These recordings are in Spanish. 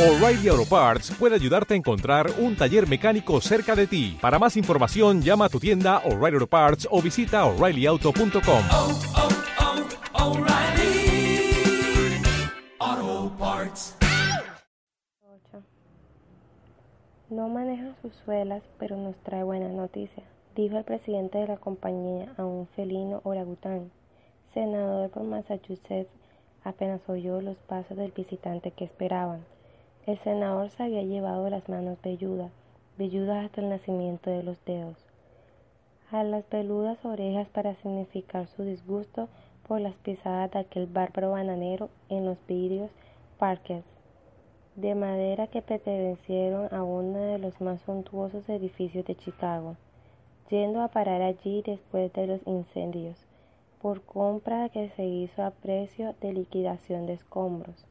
O'Reilly Auto Parts puede ayudarte a encontrar un taller mecánico cerca de ti. Para más información, llama a tu tienda O'Reilly Auto Parts o visita oreillyauto.com. oh, oh, Parts. No maneja sus suelas, pero nos trae buena noticia, dijo el presidente de la compañía a un felino orangután, senador por Massachusetts, apenas oyó los pasos del visitante que esperaban. El senador se había llevado las manos velludas, velludas hasta el nacimiento de los dedos, a las peludas orejas para significar su disgusto por las pisadas de aquel bárbaro bananero en los vidrios Parkers de madera que pertenecieron a uno de los más suntuosos edificios de Chicago, yendo a parar allí después de los incendios, por compra que se hizo a precio de liquidación de escombros.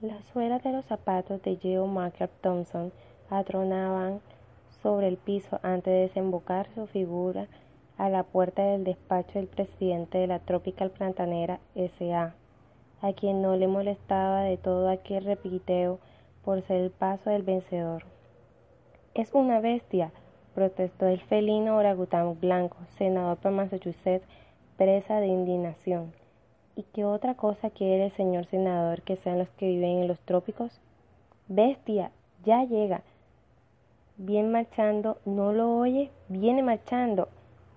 Las suelas de los zapatos de Geo Marker Thompson atronaban sobre el piso antes de desembocar su figura a la puerta del despacho del presidente de la Tropical Plantanera S.A., a quien no le molestaba de todo aquel repiteo por ser el paso del vencedor. Es una bestia, protestó el felino orangután blanco, senador por Massachusetts, presa de indignación. ¿Y qué otra cosa quiere el señor senador que sean los que viven en los trópicos? Bestia, ya llega. Bien marchando, ¿no lo oye? Viene marchando.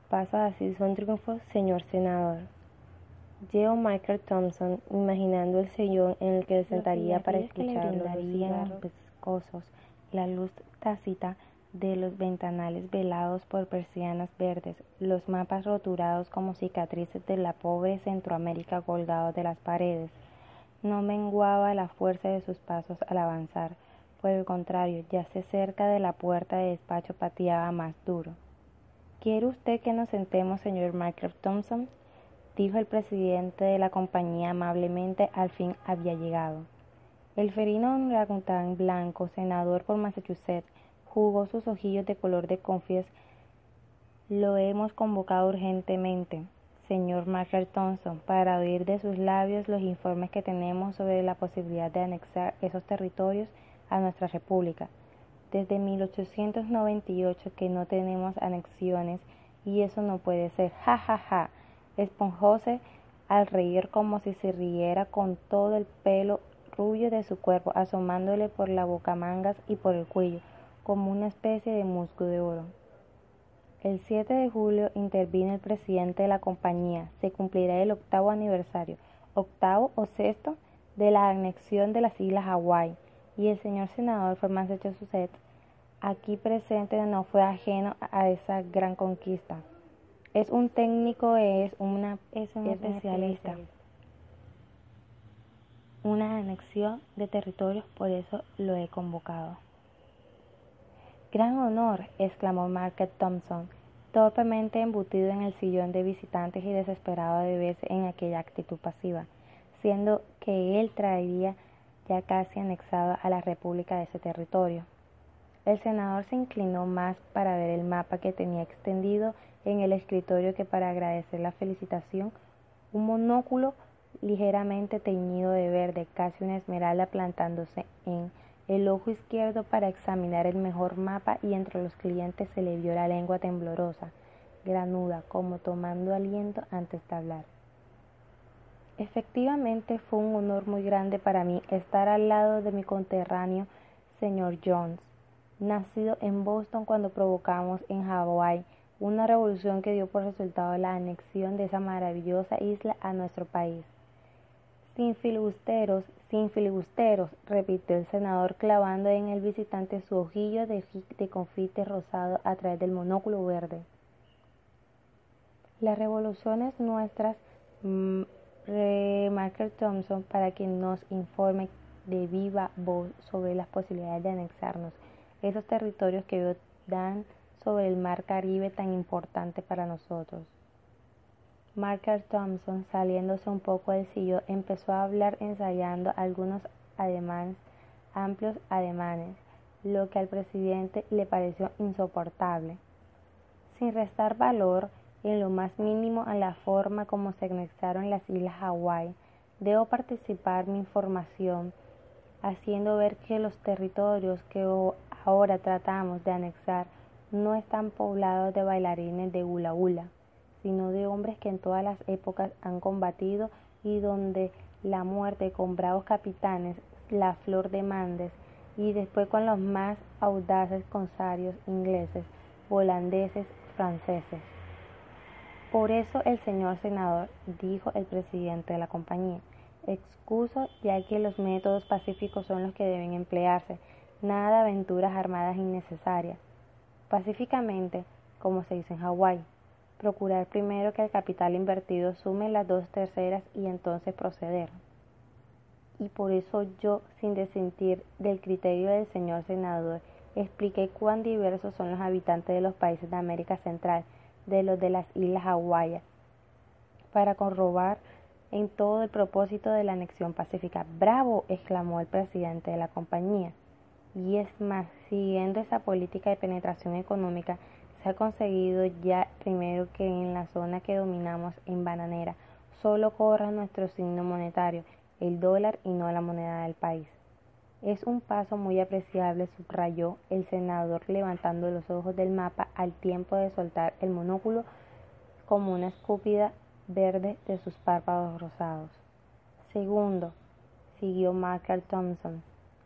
Pasa así son triunfos, señor senador. Geo Michael Thompson, imaginando el sillón en el que se sentaría para escucharlo, los pescosos, la luz tácita de los ventanales velados por persianas verdes, los mapas roturados como cicatrices de la pobre Centroamérica colgados de las paredes. No menguaba la fuerza de sus pasos al avanzar, por el contrario, ya se cerca de la puerta de despacho pateaba más duro. ¿Quiere usted que nos sentemos, señor Michael Thompson? dijo el presidente de la compañía amablemente al fin había llegado. El ferino orangután blanco, senador por Massachusetts, jugó sus ojillos de color de confies. Lo hemos convocado urgentemente, señor Marker Thompson, para oír de sus labios los informes que tenemos sobre la posibilidad de anexar esos territorios a nuestra república. Desde 1898 que no tenemos anexiones y eso no puede ser. Ja, ja, ja esponjóse al reír como si se riera con todo el pelo rubio de su cuerpo asomándole por la bocamangas y por el cuello, como una especie de musgo de oro. El 7 de julio intervino el presidente de la compañía. Se cumplirá el octavo aniversario, octavo o sexto, de la anexión de las islas Hawái, y el señor senador por Massachusetts, aquí presente, no fue ajeno a esa gran conquista. Es un técnico, es, una, es un especialista. Una anexión de territorios, por eso lo he convocado. Gran honor, exclamó Market Thompson, torpemente embutido en el sillón de visitantes y desesperado de verse en aquella actitud pasiva, siendo que él traería ya casi anexado a la República de ese territorio. El senador se inclinó más para ver el mapa que tenía extendido en el escritorio que para agradecer la felicitación, un monóculo ligeramente teñido de verde, casi una esmeralda plantándose en el ojo izquierdo para examinar el mejor mapa y entre los clientes se le vio la lengua temblorosa, granuda, como tomando aliento antes de hablar. Efectivamente fue un honor muy grande para mí estar al lado de mi conterráneo, señor Jones, nacido en Boston cuando provocamos en Hawái una revolución que dio por resultado la anexión de esa maravillosa isla a nuestro país. Sin filibusteros, sin filibusteros, repitió el senador clavando en el visitante su ojillo de, de confite rosado a través del monóculo verde. Las revoluciones nuestras, mmm, Marker Thompson, para que nos informe de viva voz sobre las posibilidades de anexarnos esos territorios que dan sobre el mar Caribe tan importante para nosotros. Marker Thompson, saliéndose un poco del sillón, empezó a hablar ensayando algunos ademanes, amplios ademanes, lo que al presidente le pareció insoportable. Sin restar valor en lo más mínimo a la forma como se anexaron las islas Hawái, debo participar mi información haciendo ver que los territorios que ahora tratamos de anexar no están poblados de bailarines de hula hula, sino de hombres que en todas las épocas han combatido y donde la muerte con bravos capitanes, la flor de Mandes, y después con los más audaces consarios ingleses, holandeses, franceses. Por eso el señor senador, dijo el presidente de la compañía, excuso ya que los métodos pacíficos son los que deben emplearse, nada aventuras armadas innecesarias. Pacíficamente, como se dice en Hawái, procurar primero que el capital invertido sume las dos terceras y entonces proceder. Y por eso yo, sin desentir del criterio del señor senador, expliqué cuán diversos son los habitantes de los países de América Central de los de las Islas Hawái, para corrobar en todo el propósito de la anexión pacífica. ¡Bravo! exclamó el presidente de la compañía. Y es más, siguiendo esa política de penetración económica, se ha conseguido ya primero que en la zona que dominamos en Bananera solo corra nuestro signo monetario, el dólar y no la moneda del país. Es un paso muy apreciable, subrayó el senador levantando los ojos del mapa al tiempo de soltar el monóculo como una escúpida verde de sus párpados rosados. Segundo, siguió Marker Thompson,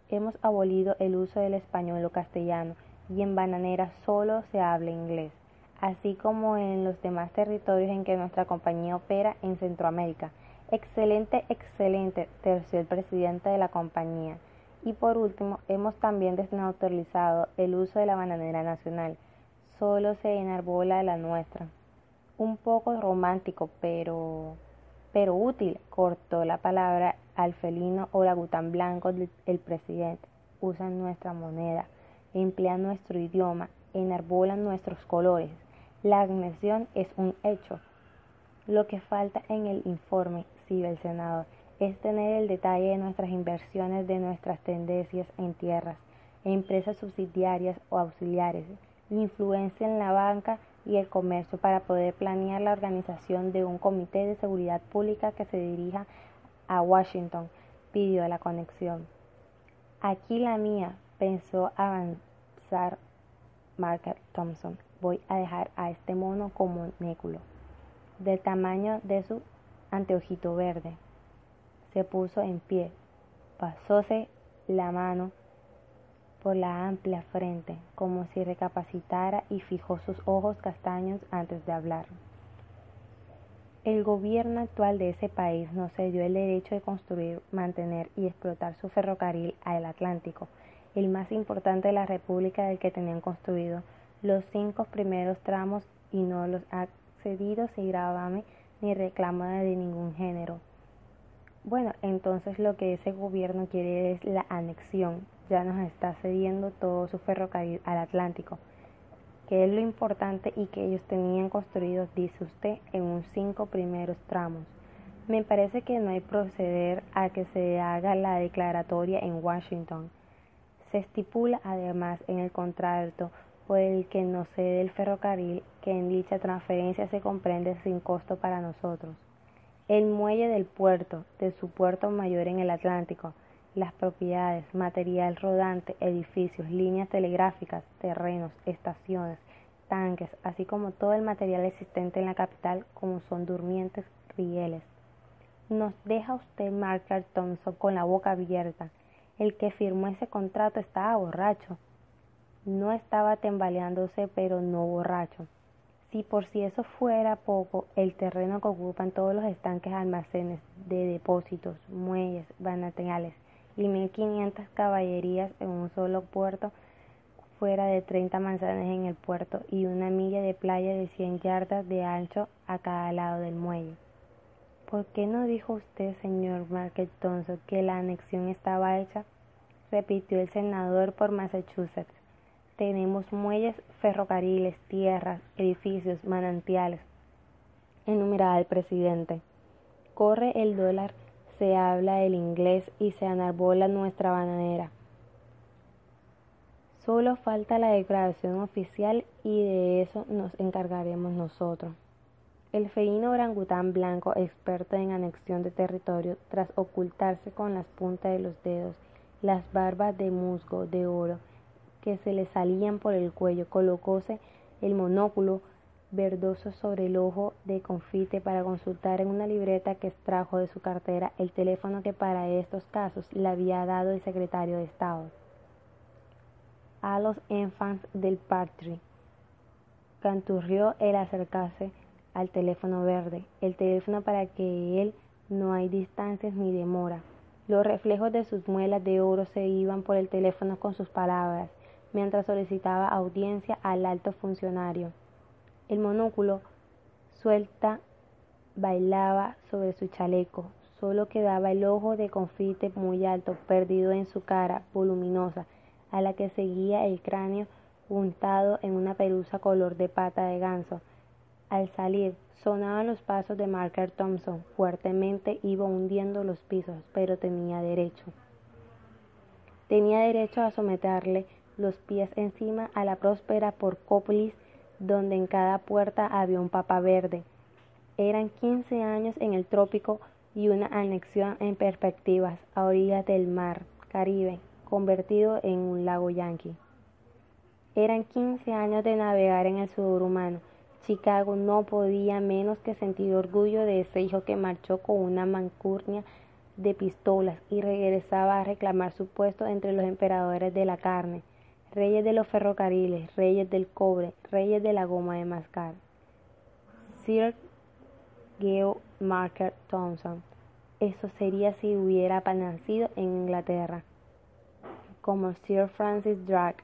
hemos abolido el uso del español o castellano y en Bananera solo se habla inglés, así como en los demás territorios en que nuestra compañía opera en Centroamérica. Excelente, excelente, terció el presidente de la compañía. Y por último, hemos también desneutralizado el uso de la bananera nacional. Solo se enarbola la nuestra. Un poco romántico, pero pero útil, cortó la palabra al felino orangután blanco del presidente. Usan nuestra moneda, emplean nuestro idioma, enarbolan nuestros colores. La anexión es un hecho. Lo que falta en el informe, sigue el senador, es tener el detalle de nuestras inversiones, de nuestras tendencias en tierras, empresas subsidiarias o auxiliares, influencia en la banca y el comercio para poder planear la organización de un comité de seguridad pública que se dirija a Washington, pidió la conexión. Aquí la mía, pensó Margaret Thompson. Voy a dejar a este mono como néculo, del tamaño de su anteojito verde. Se puso en pie, pasóse la mano por la amplia frente, como si recapacitara y fijó sus ojos castaños antes de hablar. El gobierno actual de ese país no se dio el derecho de construir, mantener y explotar su ferrocarril al Atlántico, el más importante de la República del que tenían construido los cinco primeros tramos y no los ha cedido sin gravamen ni reclamo de ningún género. Bueno, entonces lo que ese gobierno quiere es la anexión, ya nos está cediendo todo su ferrocarril al Atlántico que es lo importante y que ellos tenían construido, dice usted, en un cinco primeros tramos. Me parece que no hay proceder a que se haga la declaratoria en Washington. Se estipula además en el contrato por el que nos cede el ferrocarril que en dicha transferencia se comprende sin costo para nosotros. El muelle del puerto, de su puerto mayor en el Atlántico, las propiedades, material rodante, edificios, líneas telegráficas, terrenos, estaciones, tanques, así como todo el material existente en la capital, como son durmientes, rieles. Nos deja usted Margaret Thompson con la boca abierta. El que firmó ese contrato estaba borracho. No estaba tembaleándose, pero no borracho. Si por si eso fuera poco, el terreno que ocupan todos los estanques almacenes de depósitos, muelles, banateales, y 1500 caballerías en un solo puerto, fuera de 30 manzanas en el puerto y una milla de playa de 100 yardas de ancho a cada lado del muelle. ¿Por qué no dijo usted, señor Market Thompson, que la anexión estaba hecha? repitió el senador por Massachusetts. Tenemos muelles, ferrocarriles, tierras, edificios, manantiales. Enumeraba el presidente. Corre el dólar se habla el inglés y se enarbola nuestra bananera. Solo falta la declaración oficial y de eso nos encargaremos nosotros. El feíno orangután blanco, experto en anexión de territorio, tras ocultarse con las puntas de los dedos las barbas de musgo de oro que se le salían por el cuello, colocóse el monóculo verdoso sobre el ojo de confite para consultar en una libreta que extrajo de su cartera el teléfono que para estos casos le había dado el secretario de Estado. A los enfants del Patri canturrió el acercarse al teléfono verde, el teléfono para que él no hay distancias ni demora. Los reflejos de sus muelas de oro se iban por el teléfono con sus palabras, mientras solicitaba audiencia al alto funcionario. El monóculo suelta bailaba sobre su chaleco, solo quedaba el ojo de confite muy alto, perdido en su cara voluminosa, a la que seguía el cráneo untado en una pelusa color de pata de ganso. Al salir, sonaban los pasos de Marker Thompson. Fuertemente iba hundiendo los pisos, pero tenía derecho. Tenía derecho a someterle los pies encima a la próspera Porcópolis donde en cada puerta había un papa verde. Eran quince años en el trópico y una anexión en perspectivas a orillas del mar Caribe, convertido en un lago yanqui. Eran quince años de navegar en el sudor humano. Chicago no podía menos que sentir orgullo de ese hijo que marchó con una mancurnia de pistolas y regresaba a reclamar su puesto entre los emperadores de la carne reyes de los ferrocarriles, reyes del cobre, reyes de la goma de mascar. Sir Geo Marker Thompson. Eso sería si hubiera nacido en Inglaterra, como Sir Francis Drake,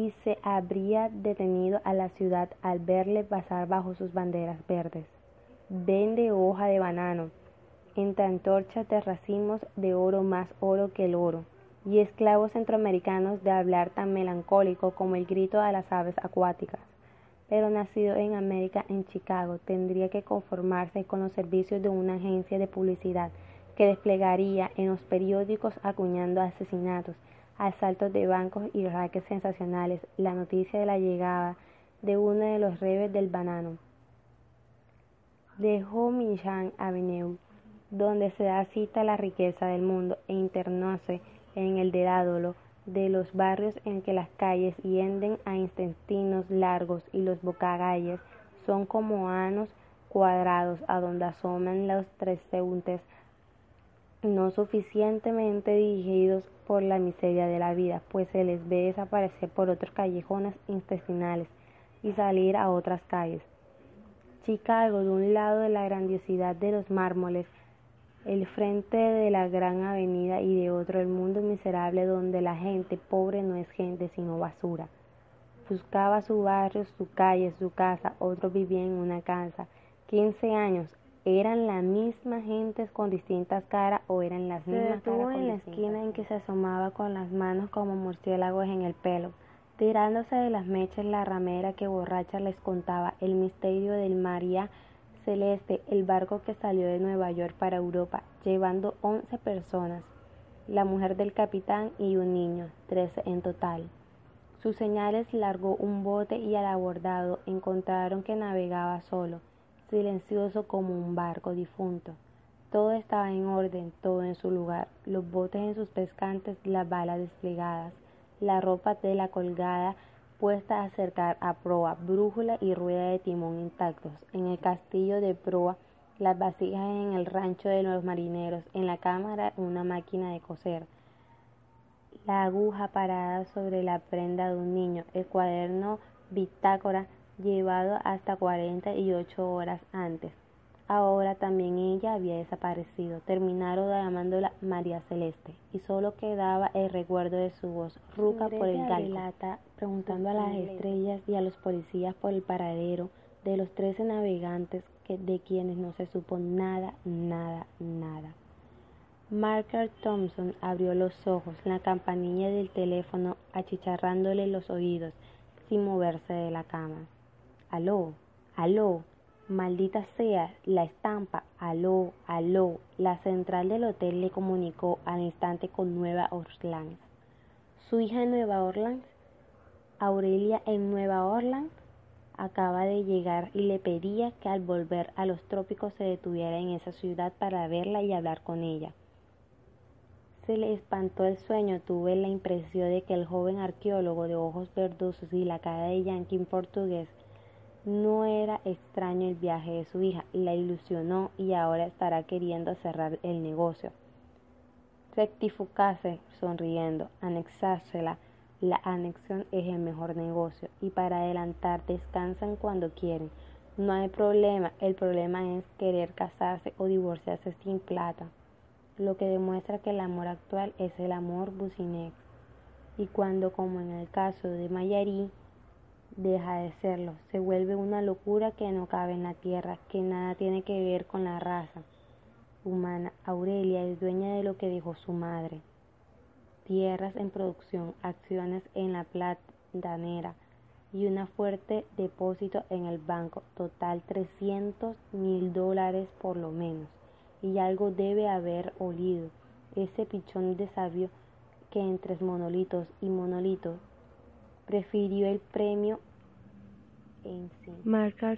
y se habría detenido a la ciudad al verle pasar bajo sus banderas verdes. Vende hoja de banano, entre antorchas de racimos de oro más oro que el oro y esclavos centroamericanos de hablar tan melancólico como el grito de las aves acuáticas. Pero nacido en América, en Chicago, tendría que conformarse con los servicios de una agencia de publicidad que desplegaría en los periódicos acuñando asesinatos, asaltos de bancos y raques sensacionales la noticia de la llegada de uno de los reyes del banano. Dejó Minchan Avenue, donde se da cita la riqueza del mundo, e internóse en el Dedádolo, de los barrios en que las calles hienden a intestinos largos y los bocagalles son como anos cuadrados a donde asoman los transeúntes no suficientemente dirigidos por la miseria de la vida, pues se les ve desaparecer por otros callejones intestinales y salir a otras calles. Chicago, de un lado de la grandiosidad de los mármoles, el frente de la gran avenida y de otro el mundo miserable donde la gente pobre no es gente sino basura. Buscaba su barrio, su calle, su casa, otro vivía en una casa. Quince años, ¿eran la misma gente con distintas caras o eran las mismas Se caras en la esquina en que se asomaba con las manos como murciélagos en el pelo, tirándose de las mechas la ramera que borracha les contaba el misterio del María Celeste, el barco que salió de Nueva York para Europa, llevando once personas, la mujer del capitán y un niño, trece en total. Sus señales largó un bote y al abordado encontraron que navegaba solo, silencioso como un barco difunto. Todo estaba en orden, todo en su lugar, los botes en sus pescantes, las balas desplegadas, la ropa de la colgada, puesta a acercar a proa, brújula y rueda de timón intactos. En el castillo de proa, las vasijas en el rancho de los marineros, en la cámara una máquina de coser, la aguja parada sobre la prenda de un niño, el cuaderno bitácora llevado hasta cuarenta y ocho horas antes. Ahora también ella había desaparecido. Terminaron llamándola María Celeste y solo quedaba el recuerdo de su voz ruca por el galgo, preguntando a las estrellas y a los policías por el paradero de los trece navegantes que, de quienes no se supo nada, nada, nada. Marker Thompson abrió los ojos, la campanilla del teléfono achicharrándole los oídos sin moverse de la cama. Aló, aló, Maldita sea, la estampa, aló, aló. La central del hotel le comunicó al instante con Nueva Orleans. Su hija en Nueva Orleans, Aurelia en Nueva Orleans, acaba de llegar y le pedía que al volver a los trópicos se detuviera en esa ciudad para verla y hablar con ella. se le espantó el sueño, tuve la impresión de que el joven arqueólogo de ojos verdosos y la cara de yankee portugués no era extraño el viaje de su hija, la ilusionó y ahora estará queriendo cerrar el negocio. Rectificase sonriendo, anexársela. La anexión es el mejor negocio y para adelantar descansan cuando quieren. No hay problema, el problema es querer casarse o divorciarse sin plata, lo que demuestra que el amor actual es el amor bucinex. Y cuando, como en el caso de Mayarí, deja de serlo, se vuelve una locura que no cabe en la tierra, que nada tiene que ver con la raza humana. Aurelia es dueña de lo que dejó su madre. Tierras en producción, acciones en la platanera y un fuerte depósito en el banco, total 300 mil dólares por lo menos. Y algo debe haber olido ese pichón de sabio que entre monolitos y monolitos prefirió el premio en sí.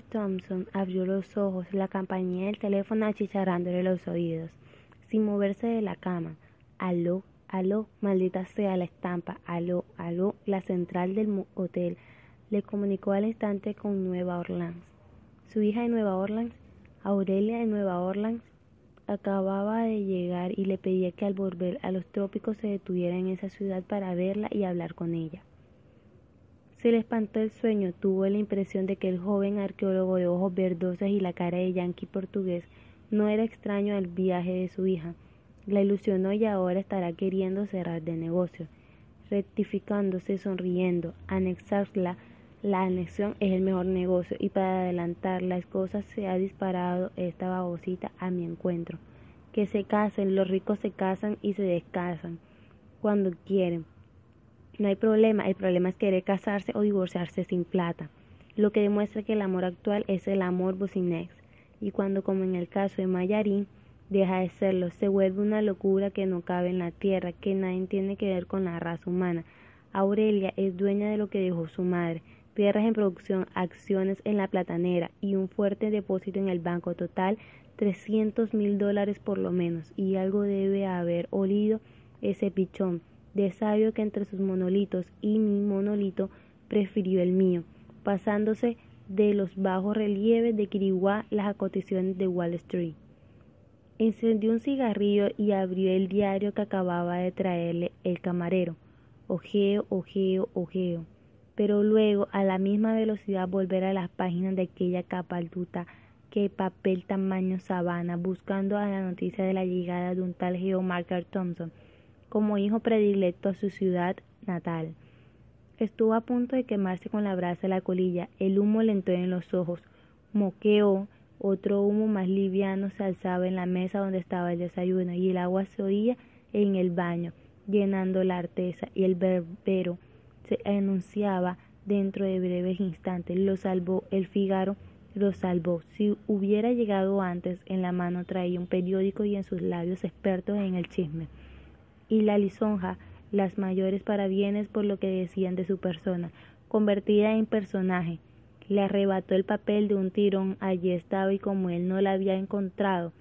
Thompson abrió los ojos, la campaña del teléfono achicharrándole los oídos, sin moverse de la cama. Aló, aló, maldita sea la estampa, aló, aló, la central del hotel le comunicó al instante con Nueva Orleans. Su hija de Nueva Orleans, Aurelia de Nueva Orleans, acababa de llegar y le pedía que al volver a los trópicos se detuviera en esa ciudad para verla y hablar con ella. Se le espantó el sueño, tuvo la impresión de que el joven arqueólogo de ojos verdosos y la cara de yanqui portugués no era extraño al viaje de su hija. La ilusionó y ahora estará queriendo cerrar de negocio. Rectificándose, sonriendo, anexarla, la anexión es el mejor negocio y para adelantar las cosas se ha disparado esta babosita a mi encuentro. Que se casen, los ricos se casan y se descasan cuando quieren no hay problema, el problema es querer casarse o divorciarse sin plata, lo que demuestra que el amor actual es el amor bocinex, y cuando, como en el caso de Mayarín, deja de serlo, se vuelve una locura que no cabe en la tierra, que nadie tiene que ver con la raza humana. Aurelia es dueña de lo que dejó su madre, tierras en producción, acciones en la platanera y un fuerte depósito en el banco total, 300 mil dólares por lo menos, y algo debe haber olido ese pichón de sabio que entre sus monolitos y mi monolito prefirió el mío, pasándose de los bajos relieves de Quiriguá las acotaciones de Wall Street. Encendió un cigarrillo y abrió el diario que acababa de traerle el camarero. Ojeo, ojeo, ojeo. Pero luego, a la misma velocidad, volver a las páginas de aquella capa altuta que papel tamaño sabana, buscando a la noticia de la llegada de un tal Geo Marker Thompson, como hijo predilecto a su ciudad natal. Estuvo a punto de quemarse con la brasa de la colilla, el humo le entró en los ojos, moqueó, otro humo más liviano se alzaba en la mesa donde estaba el desayuno y el agua se oía en el baño, llenando la artesa y el verbero se anunciaba dentro de breves instantes. Lo salvó el Figaro, lo salvó. Si hubiera llegado antes, en la mano traía un periódico y en sus labios expertos en el chisme y la lisonja, las mayores parabienes por lo que decían de su persona, convertida en personaje. Le arrebató el papel de un tirón, allí estaba y como él no la había encontrado,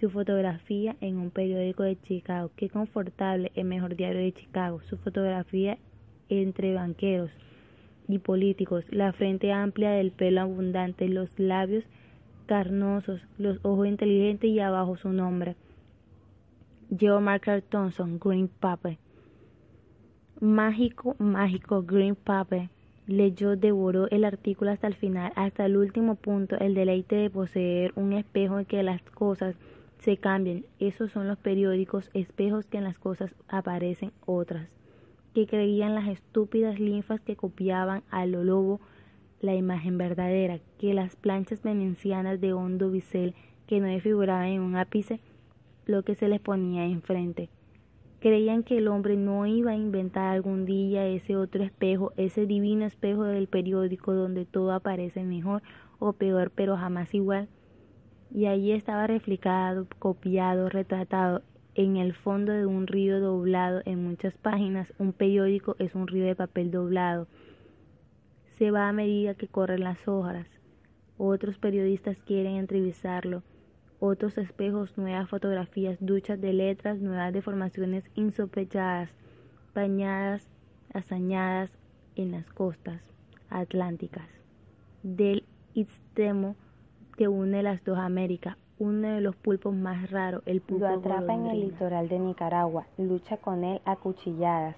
su fotografía en un periódico de Chicago, qué confortable, el mejor diario de Chicago, su fotografía entre banqueros y políticos, la frente amplia del pelo abundante, los labios carnosos, los ojos inteligentes y abajo su nombre. Joe Marker Thompson, Green Paper. Mágico, mágico, Green Paper. Leyó, devoró el artículo hasta el final, hasta el último punto, el deleite de poseer un espejo en que las cosas se cambien. Esos son los periódicos, espejos que en las cosas aparecen otras, que creían las estúpidas linfas que copiaban a lo lobo la imagen verdadera, que las planchas venencianas de hondo bisel que no figuraban en un ápice lo que se les ponía enfrente. Creían que el hombre no iba a inventar algún día ese otro espejo, ese divino espejo del periódico donde todo aparece mejor o peor, pero jamás igual. Y allí estaba reflejado, copiado, retratado en el fondo de un río doblado en muchas páginas. Un periódico es un río de papel doblado. Se va a medida que corren las horas. Otros periodistas quieren entrevistarlo otros espejos, nuevas fotografías, duchas de letras, nuevas deformaciones insospechadas, bañadas, hazañadas en las costas atlánticas del extremo que une las dos Américas, uno de los pulpos más raros, el pulpo Lo atrapa en el litoral de Nicaragua, lucha con él a cuchilladas,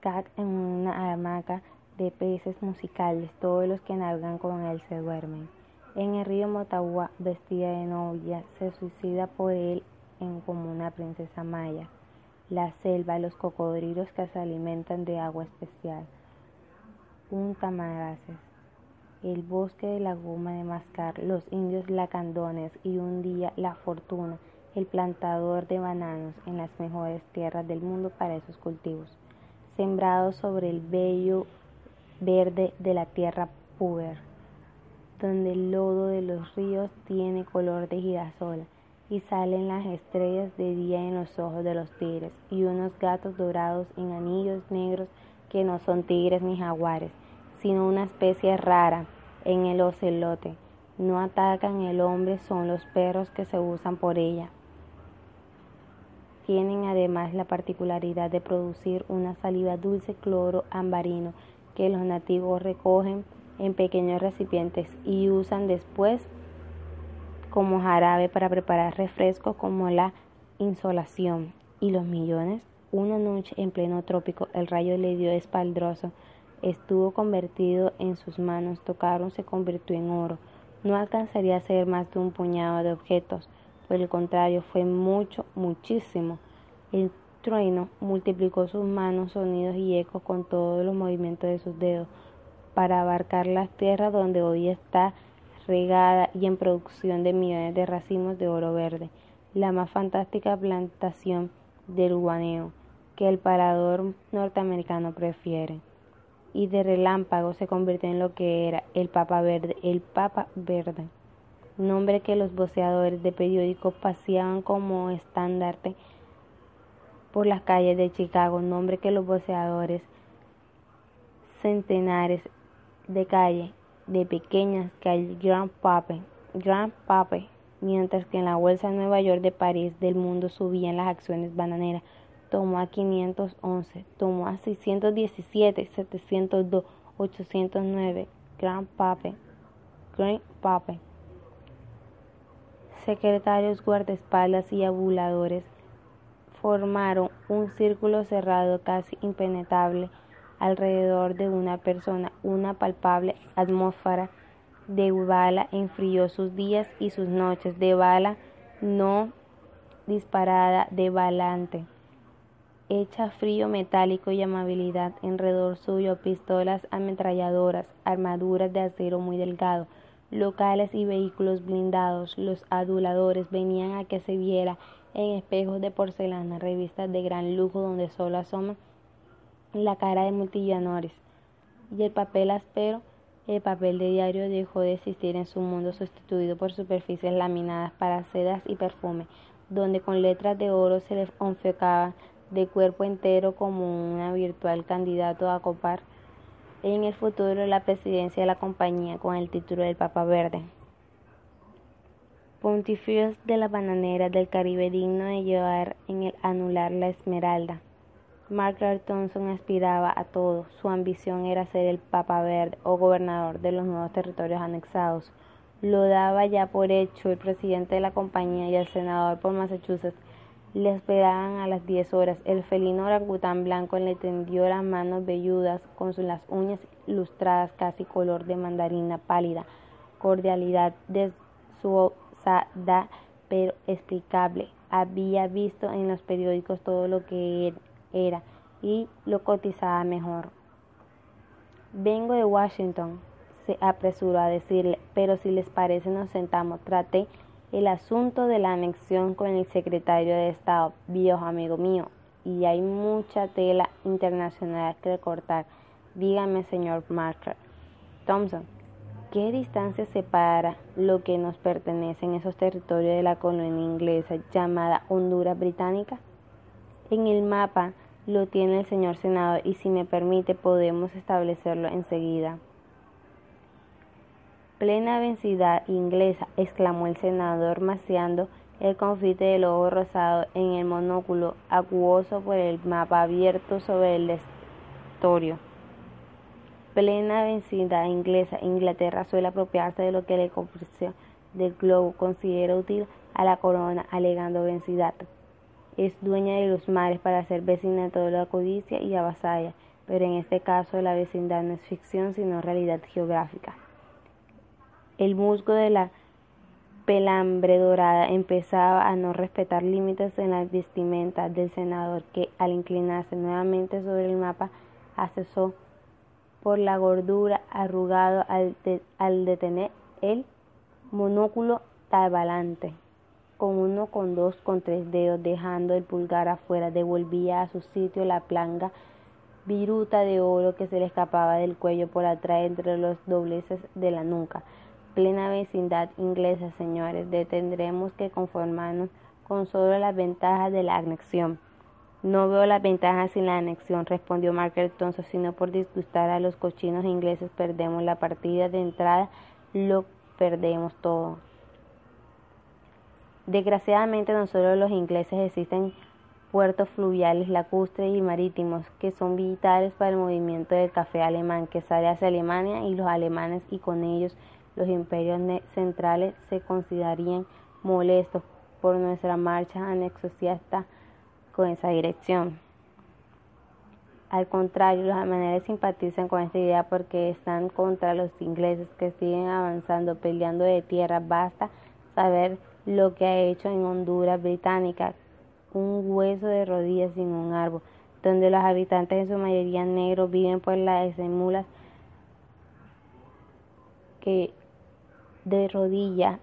cac en una hamaca de peces musicales, todos los que navegan con él se duermen. En el río Motagua, vestida de novia, se suicida por él en como una princesa maya. La selva, los cocodrilos que se alimentan de agua especial. Un tamaraces. El bosque de la goma de mascar, los indios lacandones y un día la fortuna, el plantador de bananos en las mejores tierras del mundo para esos cultivos, sembrados sobre el bello verde de la tierra puber donde el lodo de los ríos tiene color de girasol y salen las estrellas de día en los ojos de los tigres y unos gatos dorados en anillos negros que no son tigres ni jaguares, sino una especie rara en el ocelote. No atacan el hombre, son los perros que se usan por ella. Tienen además la particularidad de producir una saliva dulce cloro ambarino que los nativos recogen en pequeños recipientes y usan después como jarabe para preparar refrescos como la insolación. Y los millones, una noche en pleno trópico, el rayo le dio espaldroso, estuvo convertido en sus manos, tocaron, se convirtió en oro. No alcanzaría a ser más de un puñado de objetos, por el contrario, fue mucho, muchísimo. El trueno multiplicó sus manos, sonidos y ecos con todos los movimientos de sus dedos para abarcar las tierras donde hoy está regada y en producción de millones de racimos de oro verde, la más fantástica plantación del guaneo que el parador norteamericano prefiere. Y de relámpago se convirtió en lo que era el Papa Verde, el Papa Verde, nombre que los voceadores de periódicos paseaban como estandarte por las calles de Chicago, nombre que los voceadores centenares de calle de pequeñas que el Grand Pape, Grand Pape, mientras que en la Bolsa de Nueva York de París del mundo subían las acciones bananeras, tomó a 511, tomó a 617, 702, 809, Grand Pape, Grand Pape. Secretarios, guardaespaldas y abuladores formaron un círculo cerrado casi impenetrable alrededor de una persona. Una palpable atmósfera de bala enfrió sus días y sus noches, de bala no disparada, de balante. Hecha frío metálico y amabilidad, alrededor suyo pistolas ametralladoras, armaduras de acero muy delgado, locales y vehículos blindados. Los aduladores venían a que se viera en espejos de porcelana, revistas de gran lujo donde solo asoman la cara de multimillonarios y el papel áspero, el papel de diario dejó de existir en su mundo sustituido por superficies laminadas para sedas y perfume, donde con letras de oro se le enfocaba de cuerpo entero como un virtual candidato a copar en el futuro la presidencia de la compañía con el título del Papa Verde. Pontifios de la bananera del Caribe digno de llevar en el anular la esmeralda. Margaret Thompson aspiraba a todo. Su ambición era ser el Papa Verde o gobernador de los nuevos territorios anexados. Lo daba ya por hecho el presidente de la compañía y el senador por Massachusetts. Le esperaban a las diez horas. El felino orangután blanco le tendió las manos velludas con las uñas lustradas casi color de mandarina pálida. Cordialidad desusada pero explicable. Había visto en los periódicos todo lo que era y lo cotizaba mejor. Vengo de Washington, se apresuró a decirle, pero si les parece nos sentamos. Traté el asunto de la anexión con el secretario de Estado, viejo amigo mío, y hay mucha tela internacional que cortar. Dígame, señor Marker. Thompson, ¿qué distancia separa lo que nos pertenece en esos territorios de la colonia inglesa llamada Honduras Británica? En el mapa lo tiene el señor senador y si me permite podemos establecerlo enseguida. Plena vencida inglesa, exclamó el senador maciando el confite del ojo rosado en el monóculo acuoso por el mapa abierto sobre el estorio. Plena vencida inglesa, Inglaterra suele apropiarse de lo que la conversión del globo considera útil a la corona, alegando vencida. Es dueña de los mares para ser vecina de toda la codicia y avasalla, pero en este caso la vecindad no es ficción sino realidad geográfica. El musgo de la pelambre dorada empezaba a no respetar límites en la vestimenta del senador, que al inclinarse nuevamente sobre el mapa asesó por la gordura arrugado al, al detener el monóculo tabalante con uno, con dos, con tres dedos, dejando el pulgar afuera, devolvía a su sitio la planga viruta de oro que se le escapaba del cuello por atrás entre los dobleces de la nuca plena vecindad inglesa, señores, tendremos que conformarnos con solo las ventajas de la anexión. No veo las ventajas sin la anexión, respondió Thompson, sino por disgustar a los cochinos ingleses perdemos la partida de entrada, lo perdemos todo. Desgraciadamente no solo los ingleses existen puertos fluviales, lacustres y marítimos que son vitales para el movimiento del café alemán que sale hacia Alemania y los alemanes y con ellos los imperios centrales se considerarían molestos por nuestra marcha anexiasta con esa dirección. Al contrario, los alemanes simpatizan con esta idea porque están contra los ingleses que siguen avanzando, peleando de tierra. Basta saber lo que ha hecho en Honduras británica, un hueso de rodillas sin un árbol, donde los habitantes en su mayoría negros viven por las mulas que de rodillas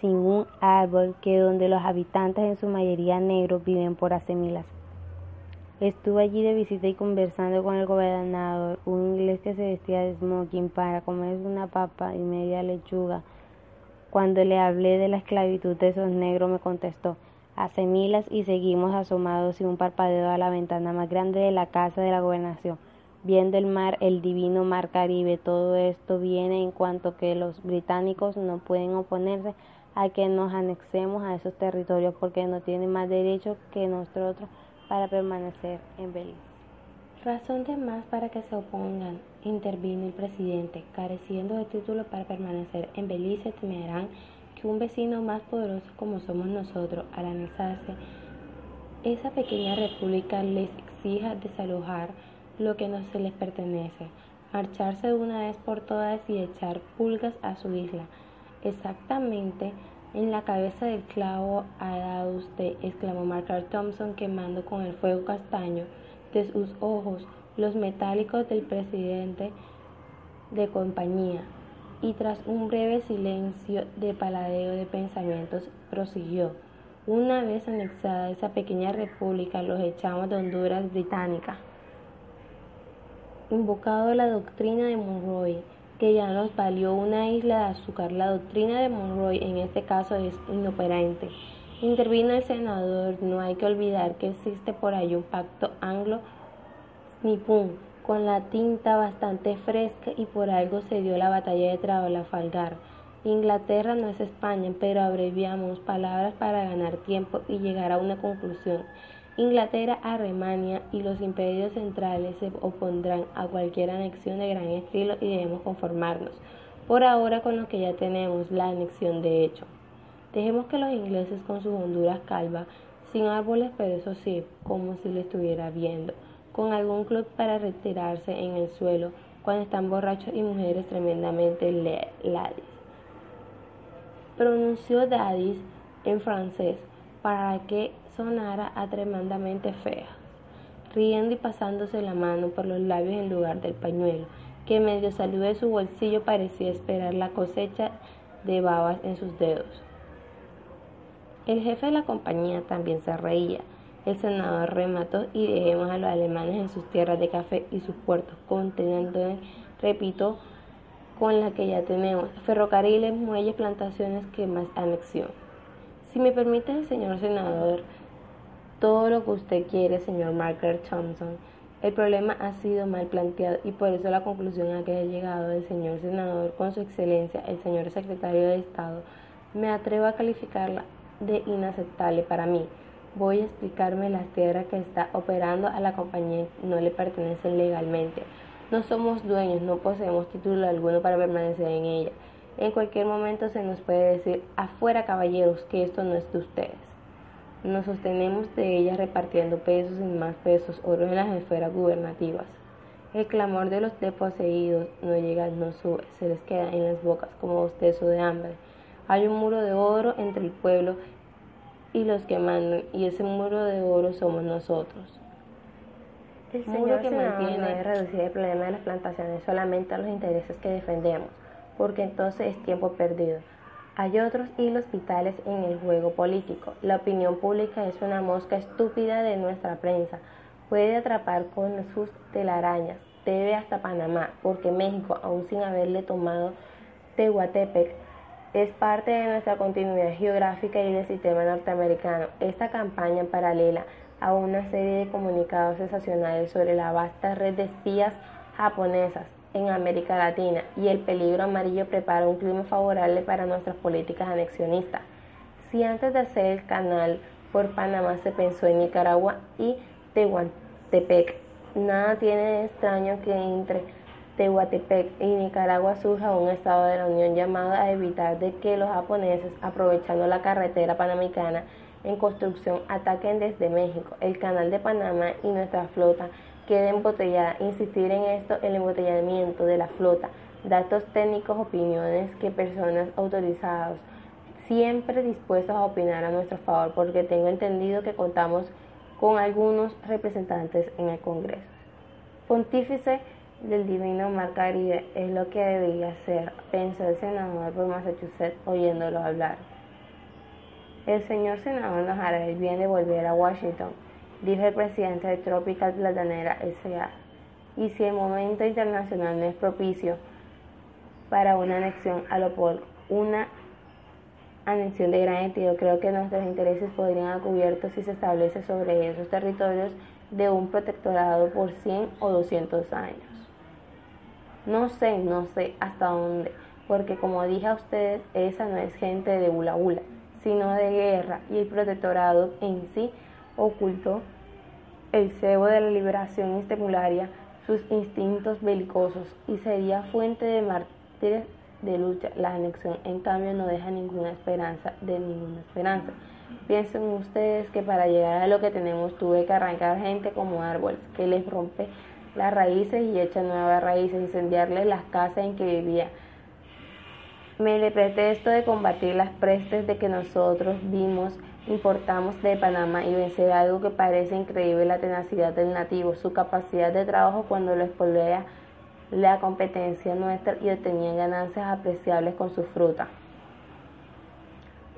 sin un árbol que donde los habitantes en su mayoría negros viven por hace milas. Estuve allí de visita y conversando con el gobernador, un inglés que se vestía de smoking para comer una papa y media lechuga. Cuando le hablé de la esclavitud de esos negros me contestó, hace milas y seguimos asomados y un parpadeo a la ventana más grande de la casa de la gobernación viendo el mar, el divino mar Caribe. Todo esto viene en cuanto que los británicos no pueden oponerse a que nos anexemos a esos territorios porque no tienen más derecho que nosotros para permanecer en Belice. Razón de más para que se opongan, intervino el presidente, careciendo de título para permanecer en Belice, temerán que un vecino más poderoso como somos nosotros, al anexarse esa pequeña república, les exija desalojar lo que no se les pertenece, marcharse de una vez por todas y echar pulgas a su isla. Exactamente en la cabeza del clavo ha dado usted, exclamó Margaret Thompson quemando con el fuego castaño de sus ojos los metálicos del presidente de compañía. Y tras un breve silencio de paladeo de pensamientos, prosiguió. Una vez anexada esa pequeña república, los echamos de Honduras británica invocado la doctrina de Monroe, que ya nos valió una isla de azúcar. La doctrina de Monroe en este caso es inoperante. Intervino el senador, no hay que olvidar que existe por ahí un pacto anglo-nipón con la tinta bastante fresca y por algo se dio la batalla de Trafalgar. Inglaterra no es España, pero abreviamos palabras para ganar tiempo y llegar a una conclusión. Inglaterra, Alemania y los imperios centrales se opondrán a cualquier anexión de gran estilo y debemos conformarnos por ahora con lo que ya tenemos, la anexión de hecho. Dejemos que los ingleses con sus Honduras calva, sin árboles, pero eso sí, como si lo estuviera viendo, con algún club para retirarse en el suelo cuando están borrachos y mujeres tremendamente ladis. Pronunció daddies en francés para que sonara a tremendamente fea, riendo y pasándose la mano por los labios en lugar del pañuelo, que medio salió de su bolsillo parecía esperar la cosecha de babas en sus dedos. El jefe de la compañía también se reía. El senador remató y dejemos a los alemanes en sus tierras de café y sus puertos continentales, repito, con la que ya tenemos, ferrocarriles, muelles, plantaciones, que más anexión. Si me permite, señor senador, todo lo que usted quiere, señor Margaret Thompson. El problema ha sido mal planteado y por eso la conclusión a que ha llegado el señor senador con su excelencia, el señor secretario de Estado, me atrevo a calificarla de inaceptable para mí. Voy a explicarme las tierras que está operando a la compañía no le pertenecen legalmente. No somos dueños, no poseemos título alguno para permanecer en ella. En cualquier momento se nos puede decir, afuera caballeros, que esto no es de ustedes. Nos sostenemos de ella repartiendo pesos y más pesos, oro en las esferas gubernativas. El clamor de los desposeídos no llega, no sube, se les queda en las bocas como bostezo de hambre. Hay un muro de oro entre el pueblo y los que mandan, y ese muro de oro somos nosotros. El Señor que mantiene no reducir el problema de las plantaciones solamente a los intereses que defendemos, porque entonces es tiempo perdido. Hay otros hilos vitales en el juego político. La opinión pública es una mosca estúpida de nuestra prensa. Puede atrapar con sus telarañas. Debe hasta Panamá, porque México, aún sin haberle tomado Tehuantepec, es parte de nuestra continuidad geográfica y del sistema norteamericano. Esta campaña paralela a una serie de comunicados sensacionales sobre la vasta red de espías japonesas en América Latina y el peligro amarillo prepara un clima favorable para nuestras políticas anexionistas. Si antes de hacer el canal por Panamá se pensó en Nicaragua y Tehuantepec, nada tiene de extraño que entre Tehuantepec y Nicaragua surja un estado de la Unión llamado a evitar de que los japoneses, aprovechando la carretera panamericana en construcción, ataquen desde México, el canal de Panamá y nuestra flota quede embotellada. Insistir en esto, el embotellamiento de la flota, datos técnicos, opiniones que personas autorizadas, siempre dispuestos a opinar a nuestro favor, porque tengo entendido que contamos con algunos representantes en el Congreso. Pontífice del divino mar Caribe es lo que debería ser, pensó el senador por Massachusetts oyéndolo hablar. El señor senador nos hará el bien de volver a Washington, dijo el presidente de Tropical Platanera S.A. Y si el momento internacional no es propicio para una anexión a lo por una anexión de gran sentido, creo que nuestros intereses podrían haber cubiertos si se establece sobre esos territorios de un protectorado por 100 o 200 años. No sé, no sé hasta dónde, porque como dije a ustedes, esa no es gente de bula bula, sino de guerra, y el protectorado en sí ocultó el cebo de la liberación estimularia sus instintos belicosos y sería fuente de mártires de lucha. La anexión, en cambio, no deja ninguna esperanza de ninguna esperanza. Piensen ustedes que para llegar a lo que tenemos tuve que arrancar gente como árboles, que les rompe las raíces y echa nuevas raíces, incendiarle las casas en que vivía. Me le pretexto de combatir las prestes de que nosotros vimos, importamos de Panamá y vencer algo que parece increíble la tenacidad del nativo, su capacidad de trabajo cuando lo espolea la competencia nuestra y obtenían ganancias apreciables con su fruta.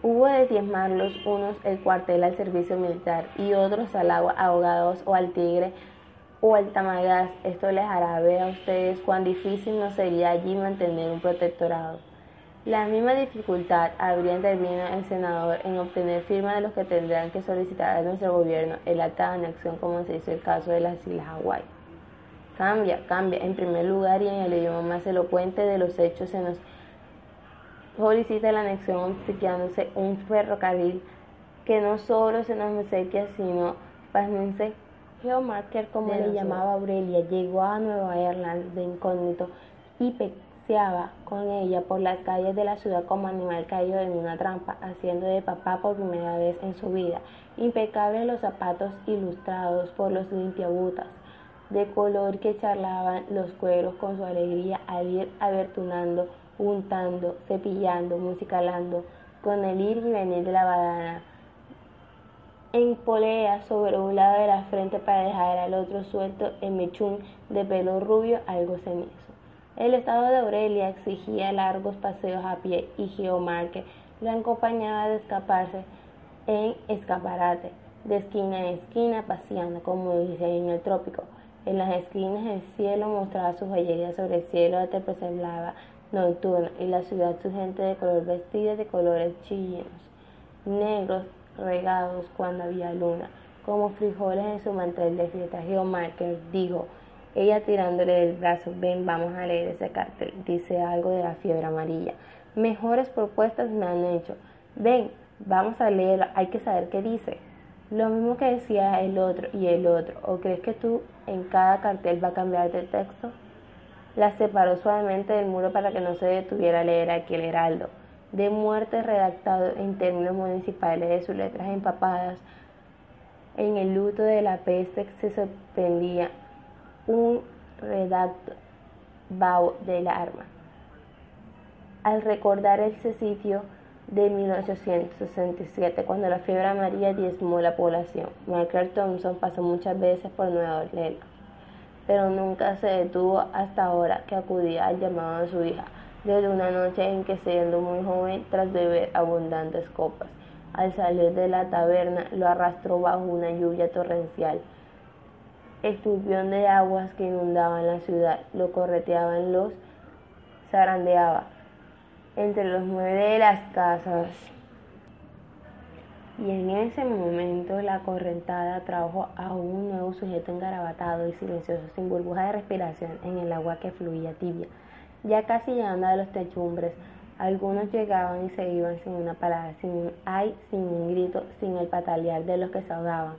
Hubo de diezmarlos unos el cuartel al servicio militar y otros al agua ahogados o al tigre o al tamagás. Esto les hará ver a ustedes cuán difícil nos sería allí mantener un protectorado. La misma dificultad habría intervenido el senador en obtener firma de los que tendrán que solicitar a nuestro gobierno el acta de anexión como se hizo el caso de las Islas Hawái. Cambia, cambia. En primer lugar y en el idioma más elocuente de los hechos se nos solicita la anexión obsequiándose un ferrocarril que no solo se nos obsequia sino pásmense Geomarker, como le llamaba Aurelia, llegó a Nueva Irlanda de incógnito y peseaba con ella por las calles de la ciudad como animal caído en una trampa, haciendo de papá por primera vez en su vida. Impecables los zapatos ilustrados por los limpiabutas, de color que charlaban los cueros con su alegría al ir abertunando, untando, cepillando, musicalando, con el ir y venir de la badana en polea sobre un lado de la frente para dejar al otro suelto el mechún de pelo rubio algo cenizo. El estado de Aurelia exigía largos paseos a pie y Geomarque la acompañaba de escaparse en escaparate, de esquina en esquina, paseando, como dice en el trópico. En las esquinas el cielo mostraba su joyería sobre el cielo te preservaba nocturno y la ciudad su gente de color vestida de colores chillinos, negros, regados cuando había luna, como frijoles en su mantel de fiesta. Geomarker dijo, ella tirándole del brazo, ven, vamos a leer ese cartel, dice algo de la fiebre amarilla. Mejores propuestas me han hecho. Ven, Vamos a leerlo, hay que saber qué dice. Lo mismo que decía el otro y el otro. ¿O crees que tú en cada cartel va a cambiar de texto? La separó suavemente del muro para que no se detuviera a leer aquel heraldo. De muerte redactado en términos municipales de sus letras empapadas. En el luto de la peste se sorprendía un redacto bao del arma. Al recordar ese sitio, de 1867, cuando la fiebre amarilla diezmó la población. Michael Thompson pasó muchas veces por Nueva Orleans, pero nunca se detuvo hasta ahora que acudía al llamado de su hija, desde una noche en que, siendo muy joven, tras beber abundantes copas, al salir de la taberna lo arrastró bajo una lluvia torrencial. El turbión de aguas que inundaban la ciudad lo correteaban los zarandeaba entre los muebles de las casas. Y en ese momento la correntada trajo a un nuevo sujeto engarabatado y silencioso, sin burbuja de respiración, en el agua que fluía tibia. Ya casi llegando a los techumbres, algunos llegaban y se iban sin una palabra, sin un ay, sin un grito, sin el patalear de los que se ahogaban.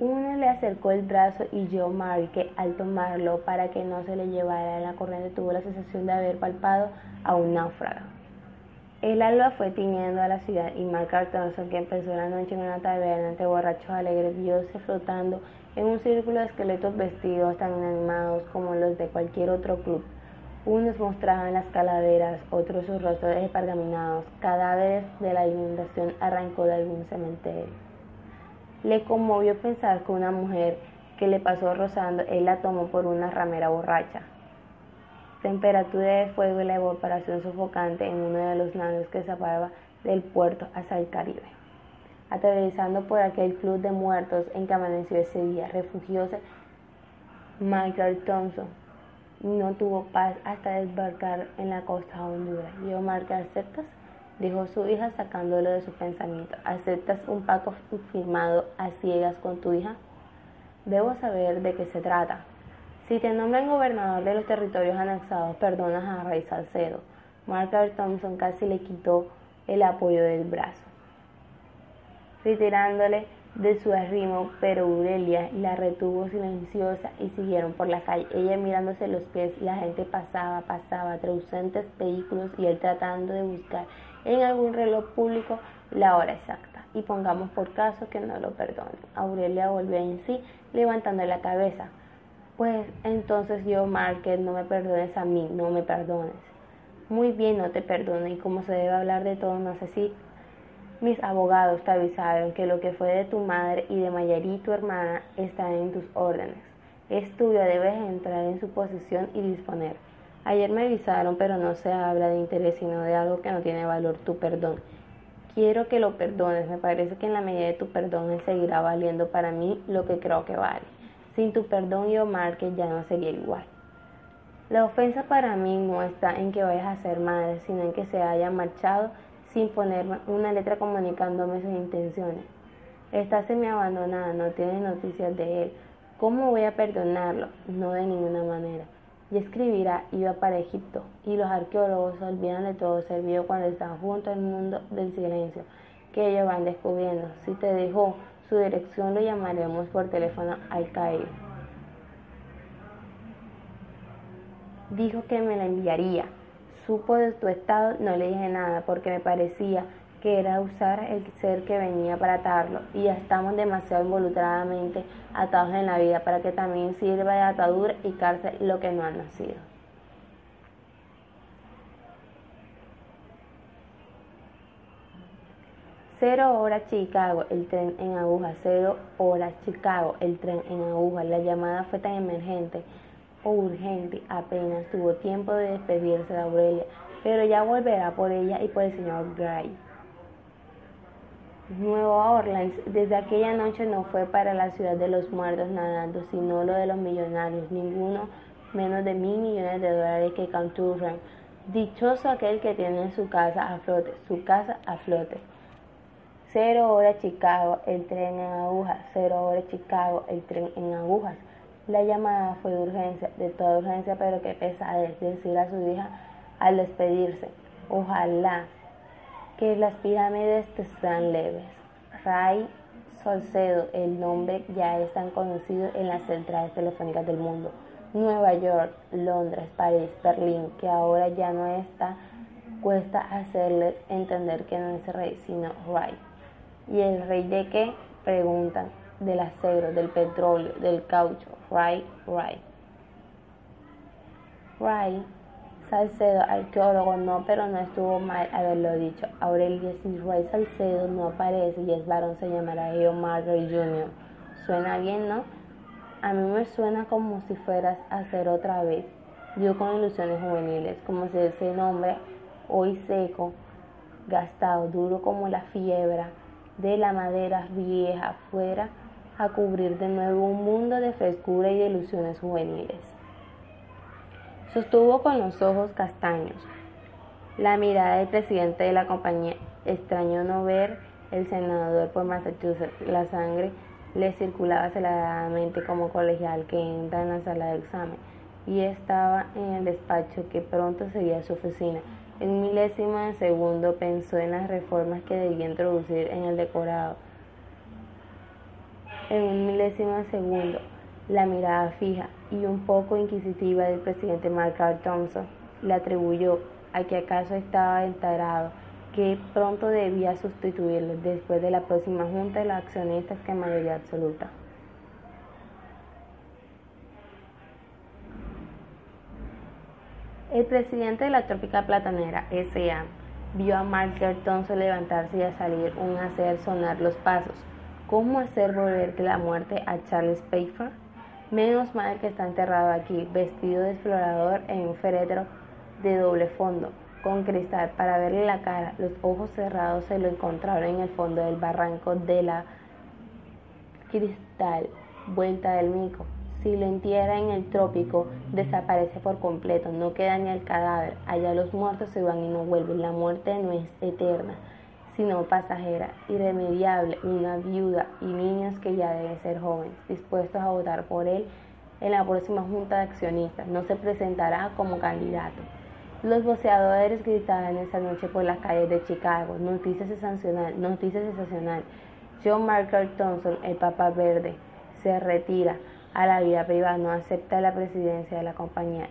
Uno le acercó el brazo y yo, Mary, que al tomarlo para que no se le llevara la corriente, tuvo la sensación de haber palpado a un náufrago. El alba fue tiñendo a la ciudad y Mark Thompson, que empezó la noche en una taberna entre borrachos alegres, viose flotando en un círculo de esqueletos vestidos tan animados como los de cualquier otro club. Unos mostraban las calaveras, otros sus rostros despargaminados, cadáveres de la inundación arrancó de algún cementerio. Le conmovió pensar que una mujer que le pasó rozando, él la tomó por una ramera borracha. Temperatura de fuego y la evaporación sofocante en uno de los naves que separaba del puerto hacia el Caribe. Atravesando por aquel club de muertos en que amaneció ese día, refugióse Michael Thompson. No tuvo paz hasta desbarcar en la costa de Honduras. Yo, Marca, ¿aceptas? dijo su hija sacándolo de su pensamiento. ¿Aceptas un pacto firmado a ciegas con tu hija? Debo saber de qué se trata. Si te nombran gobernador de los territorios anexados, perdonas a Rey Salcedo. Margaret Thompson casi le quitó el apoyo del brazo, retirándole de su arrimo, pero Aurelia la retuvo silenciosa y siguieron por la calle, ella mirándose los pies, la gente pasaba, pasaba, ausentes vehículos y él tratando de buscar en algún reloj público la hora exacta y pongamos por caso que no lo perdonen. Aurelia volvió en sí levantando la cabeza. Pues entonces yo, Market, no me perdones a mí, no me perdones. Muy bien, no te perdono y como se debe hablar de todo, no sé si mis abogados te avisaron que lo que fue de tu madre y de Mayari, tu hermana, está en tus órdenes. Es tuyo, debes entrar en su posición y disponer. Ayer me avisaron, pero no se habla de interés, sino de algo que no tiene valor, tu perdón. Quiero que lo perdones, me parece que en la medida de tu perdón él seguirá valiendo para mí lo que creo que vale. Sin tu perdón y Omar, que ya no sería igual. La ofensa para mí no está en que vayas a ser madre, sino en que se haya marchado sin ponerme una letra comunicándome sus intenciones. Está semi abandonada, no tiene noticias de él. ¿Cómo voy a perdonarlo? No de ninguna manera y escribirá iba para Egipto, y los arqueólogos olvidan de todo servido cuando están junto al mundo del silencio que ellos van descubriendo. Si te dejó su dirección, lo llamaremos por teléfono al Cairo. Dijo que me la enviaría. Supo de tu estado, no le dije nada porque me parecía que era usar el ser que venía para atarlo, y ya estamos demasiado involuntariamente atados en la vida para que también sirva de atadura y cárcel lo que no ha nacido. Cero horas Chicago, el tren en aguja. Cero horas Chicago, el tren en aguja. La llamada fue tan emergente o urgente, apenas tuvo tiempo de despedirse de Aurelia, pero ya volverá por ella y por el señor Gray. Nueva Orleans desde aquella noche no fue para la ciudad de los muertos nadando, sino lo de los millonarios, ninguno menos de mil millones de dólares que Canturran. Dichoso aquel que tiene su casa a flote, su casa a flote. Cero horas Chicago, el tren en agujas. Cero horas Chicago, el tren en agujas. La llamada fue de urgencia, de toda urgencia, pero qué pesadez decir a su hija al despedirse. Ojalá que las pirámides te sean leves. Ray Solcedo, el nombre ya es tan conocido en las centrales telefónicas del mundo. Nueva York, Londres, París, Berlín, que ahora ya no está, cuesta hacerles entender que no es rey, sino Ray. ¿Y el rey de qué? Preguntan. Del acero, del petróleo, del caucho. Ray, Ray. Ray Salcedo, arqueólogo, no, pero no estuvo mal haberlo dicho. Aurelio, si Ray Salcedo no aparece y es varón, se llamará Leo Margaret Jr. Suena bien, ¿no? A mí me suena como si fueras a hacer otra vez. Yo con ilusiones juveniles, como si ese nombre, hoy seco, gastado, duro como la fiebre de la madera vieja, fuera a cubrir de nuevo un mundo de frescura y de ilusiones juveniles. Sostuvo con los ojos castaños la mirada del presidente de la compañía. Extrañó no ver el senador por Massachusetts. La sangre le circulaba aceleradamente como colegial que entra en la sala de examen y estaba en el despacho que pronto sería su oficina. En milésimo de segundo pensó en las reformas que debía introducir en el decorado. En un milésimo segundo la mirada fija y un poco inquisitiva del presidente Mark Thompson le atribuyó a que acaso estaba enterado que pronto debía sustituirlo después de la próxima junta de los accionistas que mayoría absoluta. El presidente de la Trópica Platanera, S.A., vio a Mark Thompson levantarse y a salir un hacer sonar los pasos. ¿Cómo hacer volver de la muerte a Charles Pfeiffer? Menos mal que está enterrado aquí, vestido de explorador en un féretro de doble fondo, con cristal para verle la cara. Los ojos cerrados se lo encontraron en el fondo del barranco de la cristal, vuelta del mico. Si lo entierra en el trópico, desaparece por completo, no queda ni el cadáver. Allá los muertos se van y no vuelven. La muerte no es eterna sino pasajera, irremediable, una viuda y niños que ya deben ser jóvenes, dispuestos a votar por él en la próxima junta de accionistas. No se presentará como candidato. Los voceadores gritaban esa noche por las calles de Chicago. Noticias sensacional, noticias sensacional. John Marker Thompson, el Papa Verde, se retira a la vida privada, no acepta la presidencia de la compañía.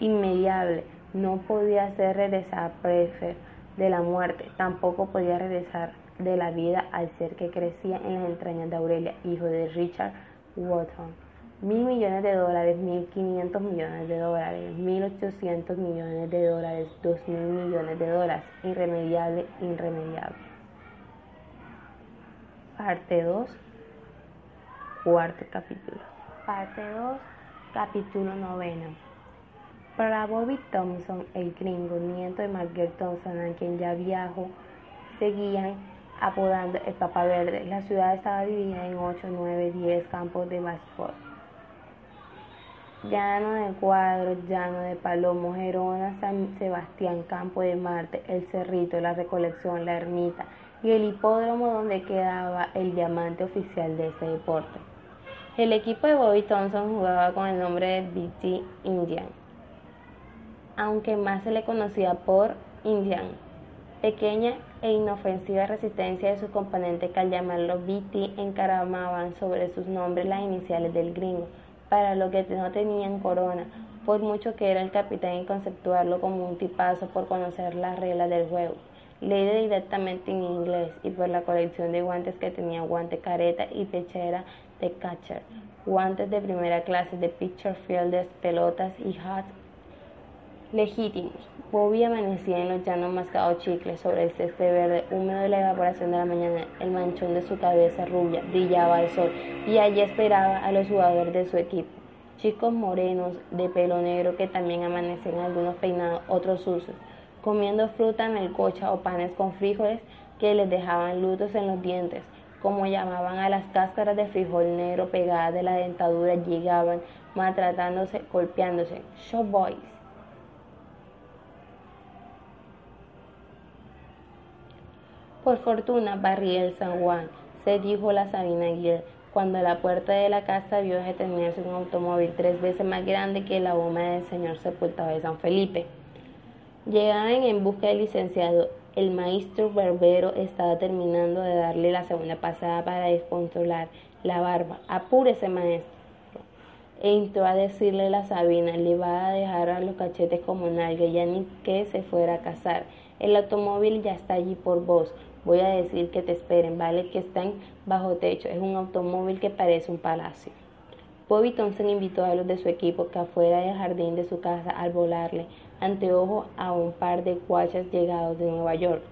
Inmediable, no podía ser regresar a Prefer de la muerte, tampoco podía regresar de la vida al ser que crecía en las entrañas de Aurelia, hijo de Richard Wharton. Mil millones de dólares, mil quinientos millones de dólares, mil ochocientos millones de dólares, dos mil millones de dólares, irremediable, irremediable. Parte 2, cuarto capítulo. Parte 2, capítulo noveno. Para Bobby Thompson, el gringo, nieto de Margaret Thompson, a quien ya viajó, seguían apodando el Papa Verde. La ciudad estaba dividida en 8, 9, 10 campos de baseball. Llano de Cuadros, Llano de Palomo, Gerona, San Sebastián, Campo de Marte, El Cerrito, La Recolección, La Ermita y el hipódromo donde quedaba el diamante oficial de este deporte. El equipo de Bobby Thompson jugaba con el nombre de BT Indian aunque más se le conocía por Indian. Pequeña e inofensiva resistencia de su componente que al llamarlo BT encaramaban sobre sus nombres las iniciales del gringo, para lo que no tenían corona, por mucho que era el capitán y conceptuarlo como un tipazo por conocer las reglas del juego. Leído directamente en inglés y por la colección de guantes que tenía guante careta y pechera de catcher, guantes de primera clase de pitcher fielders, pelotas y hats legítimos. Bobby amanecía en los llanos mascado chicles sobre el césped verde húmedo de la evaporación de la mañana. El manchón de su cabeza rubia brillaba al sol y allí esperaba a los jugadores de su equipo. Chicos morenos de pelo negro que también amanecían algunos peinados, otros sucios, comiendo fruta en el coche o panes con frijoles que les dejaban lutos en los dientes, como llamaban a las cáscaras de frijol negro pegadas de la dentadura, llegaban maltratándose, golpeándose. Show boys. Por fortuna barría el San Juan, se dijo la Sabina Aguirre, cuando a la puerta de la casa vio detenerse un automóvil tres veces más grande que la bomba del señor sepultado de San Felipe. Llegaban en busca del licenciado El maestro barbero estaba terminando de darle la segunda pasada para descontrolar la barba. Apúrese, maestro. Entró a decirle la Sabina, le va a dejar a los cachetes como nadie, ya ni que se fuera a casar. El automóvil ya está allí por vos. Voy a decir que te esperen, vale que están bajo techo. Es un automóvil que parece un palacio. Bobby Thompson invitó a los de su equipo que afuera del jardín de su casa al volarle anteojo a un par de cuachas llegados de Nueva York.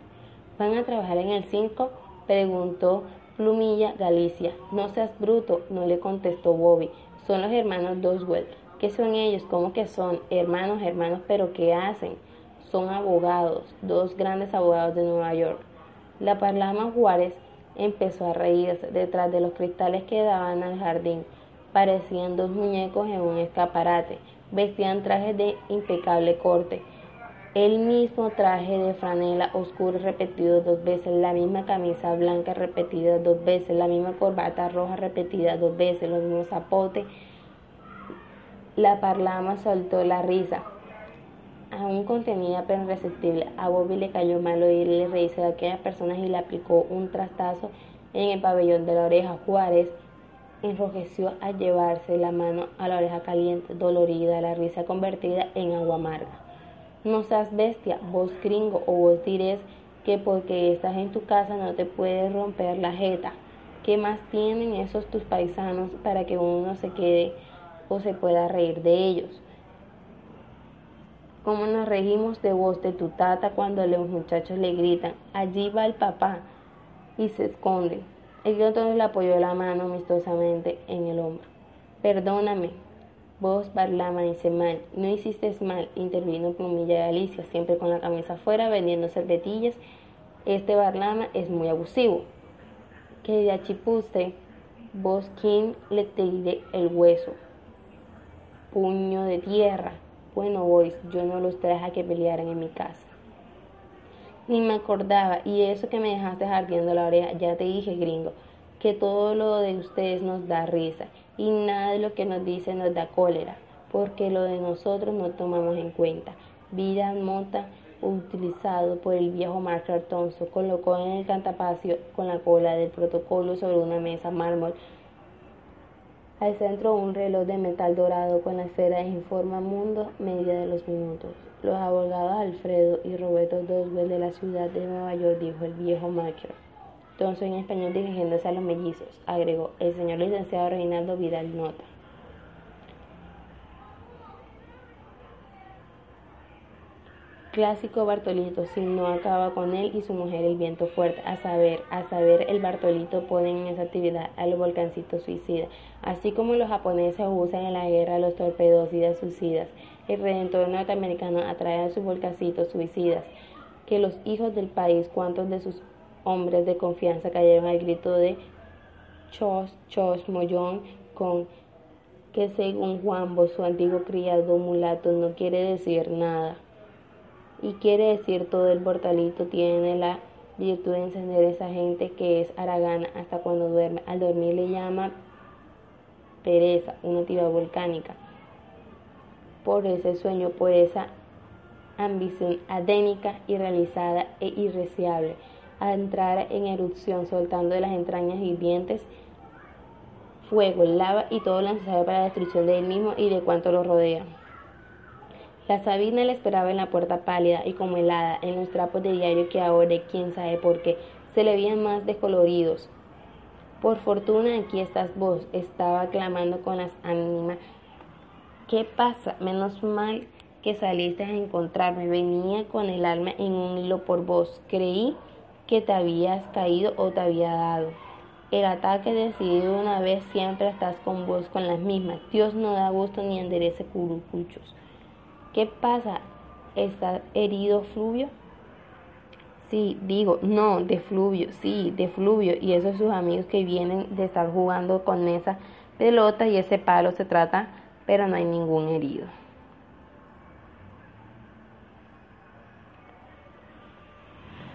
¿Van a trabajar en el 5? preguntó Plumilla Galicia. No seas bruto, no le contestó Bobby. Son los hermanos Doswell. ¿Qué son ellos? ¿Cómo que son? Hermanos, hermanos, pero ¿qué hacen? Son abogados, dos grandes abogados de Nueva York. La Parlama Juárez empezó a reírse detrás de los cristales que daban al jardín. Parecían dos muñecos en un escaparate. Vestían trajes de impecable corte. El mismo traje de franela oscuro repetido dos veces, la misma camisa blanca repetida dos veces, la misma corbata roja repetida dos veces, los mismos zapotes. La parlama soltó la risa aún contenida pero irresistible. A Bobby le cayó mal oírle reírse de aquellas personas y le aplicó un trastazo en el pabellón de la oreja. Juárez enrojeció al llevarse la mano a la oreja caliente, dolorida, la risa convertida en agua amarga. No seas bestia, vos gringo, o vos dirés que porque estás en tu casa no te puedes romper la jeta. ¿Qué más tienen esos tus paisanos para que uno se quede o se pueda reír de ellos? Cómo nos regimos de voz de tu tata cuando los muchachos le gritan, allí va el papá, y se esconden. El otro le apoyó la mano amistosamente en el hombro. Perdóname, vos Barlama dice mal, no hiciste mal, intervino Plumilla de Alicia, siempre con la camisa afuera vendiendo servetillas. Este Barlama es muy abusivo. Que de achipuste, vos quien le tire el hueso. Puño de tierra, bueno, boys, yo no los traje a que pelearan en mi casa. Ni me acordaba, y eso que me dejaste ardiendo la oreja, ya te dije, gringo, que todo lo de ustedes nos da risa, y nada de lo que nos dicen nos da cólera, porque lo de nosotros no tomamos en cuenta. Vida Mota, utilizado por el viejo Mark Thompson, colocó en el cantapacio con la cola del protocolo sobre una mesa mármol al centro un reloj de metal dorado con la esfera en forma mundo media de los minutos. Los abogados Alfredo y Roberto Doswell de la ciudad de Nueva York, dijo el viejo Macro. Entonces en español dirigiéndose a los mellizos, agregó el señor licenciado Reinaldo Vidal Nota. Clásico Bartolito, si no acaba con él y su mujer el viento fuerte, a saber, a saber el Bartolito ponen en esa actividad a los volcancitos suicidas, así como los japoneses usan en la guerra los torpedocidas suicidas. El redentor norteamericano atrae a sus volcancitos suicidas, que los hijos del país, cuantos de sus hombres de confianza cayeron al grito de Chos, Chos, Mollón, con que según Juanbo, su antiguo criado mulato, no quiere decir nada y quiere decir todo el portalito tiene la virtud de encender esa gente que es aragana hasta cuando duerme. Al dormir le llama pereza, una actividad volcánica. Por ese sueño, por esa ambición adénica, irrealizada e irreciable, a entrar en erupción, soltando de las entrañas hirvientes fuego, lava y todo lo necesario para la destrucción de él mismo y de cuanto lo rodea. La Sabina le esperaba en la puerta pálida y como helada, en los trapos de diario que ahora, quién sabe por qué, se le veían más descoloridos. Por fortuna aquí estás vos, estaba clamando con las ánimas. ¿Qué pasa? Menos mal que saliste a encontrarme. Venía con el alma en un hilo por vos. Creí que te habías caído o te había dado. El ataque decidido una vez siempre estás con vos con las mismas. Dios no da gusto ni enderece curucuchos. ¿Qué pasa? ¿Está herido Fluvio? Sí, digo, no, de Fluvio, sí, de Fluvio. Y esos sus amigos que vienen de estar jugando con esa pelota y ese palo se trata, pero no hay ningún herido.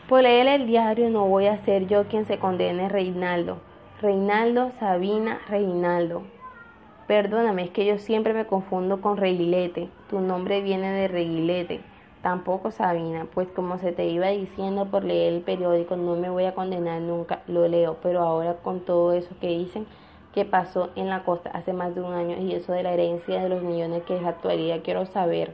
Por leer el diario no voy a ser yo quien se condene Reinaldo. Reinaldo, Sabina, Reinaldo. Perdóname, es que yo siempre me confundo con Reguilete. Tu nombre viene de Reguilete. Tampoco Sabina, pues como se te iba diciendo por leer el periódico, no me voy a condenar nunca, lo leo, pero ahora con todo eso que dicen que pasó en la costa hace más de un año y eso de la herencia de los millones que es actualidad, quiero saber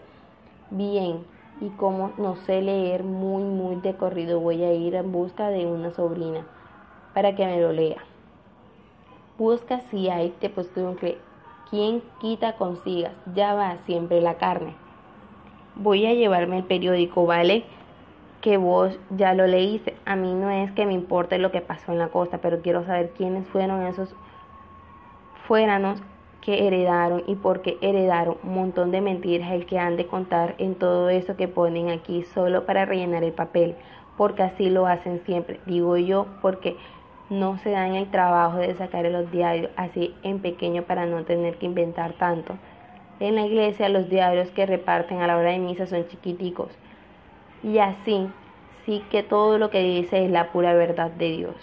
bien y como no sé leer muy muy de corrido, voy a ir en busca de una sobrina para que me lo lea. Busca si hay te que quien quita consigas, ya va siempre la carne voy a llevarme el periódico, ¿vale? Que vos ya lo leíste. A mí no es que me importe lo que pasó en la costa, pero quiero saber quiénes fueron esos fuéranos que heredaron y por qué heredaron un montón de mentiras el que han de contar en todo eso que ponen aquí solo para rellenar el papel, porque así lo hacen siempre, digo yo, porque no se dan el trabajo de sacar los diarios así en pequeño para no tener que inventar tanto. En la iglesia los diarios que reparten a la hora de misa son chiquiticos. Y así, sí que todo lo que dice es la pura verdad de Dios.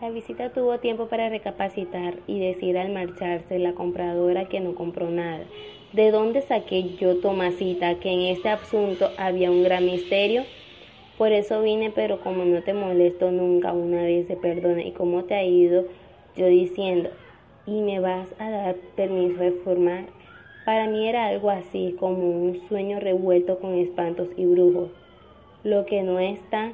La visita tuvo tiempo para recapacitar y decir al marcharse la compradora que no compró nada. ¿De dónde saqué yo, Tomasita, que en este asunto había un gran misterio? Por eso vine, pero como no te molesto nunca, una vez se perdona. ¿Y cómo te ha ido? Yo diciendo, y me vas a dar permiso de formar. Para mí era algo así como un sueño revuelto con espantos y brujos. Lo que no está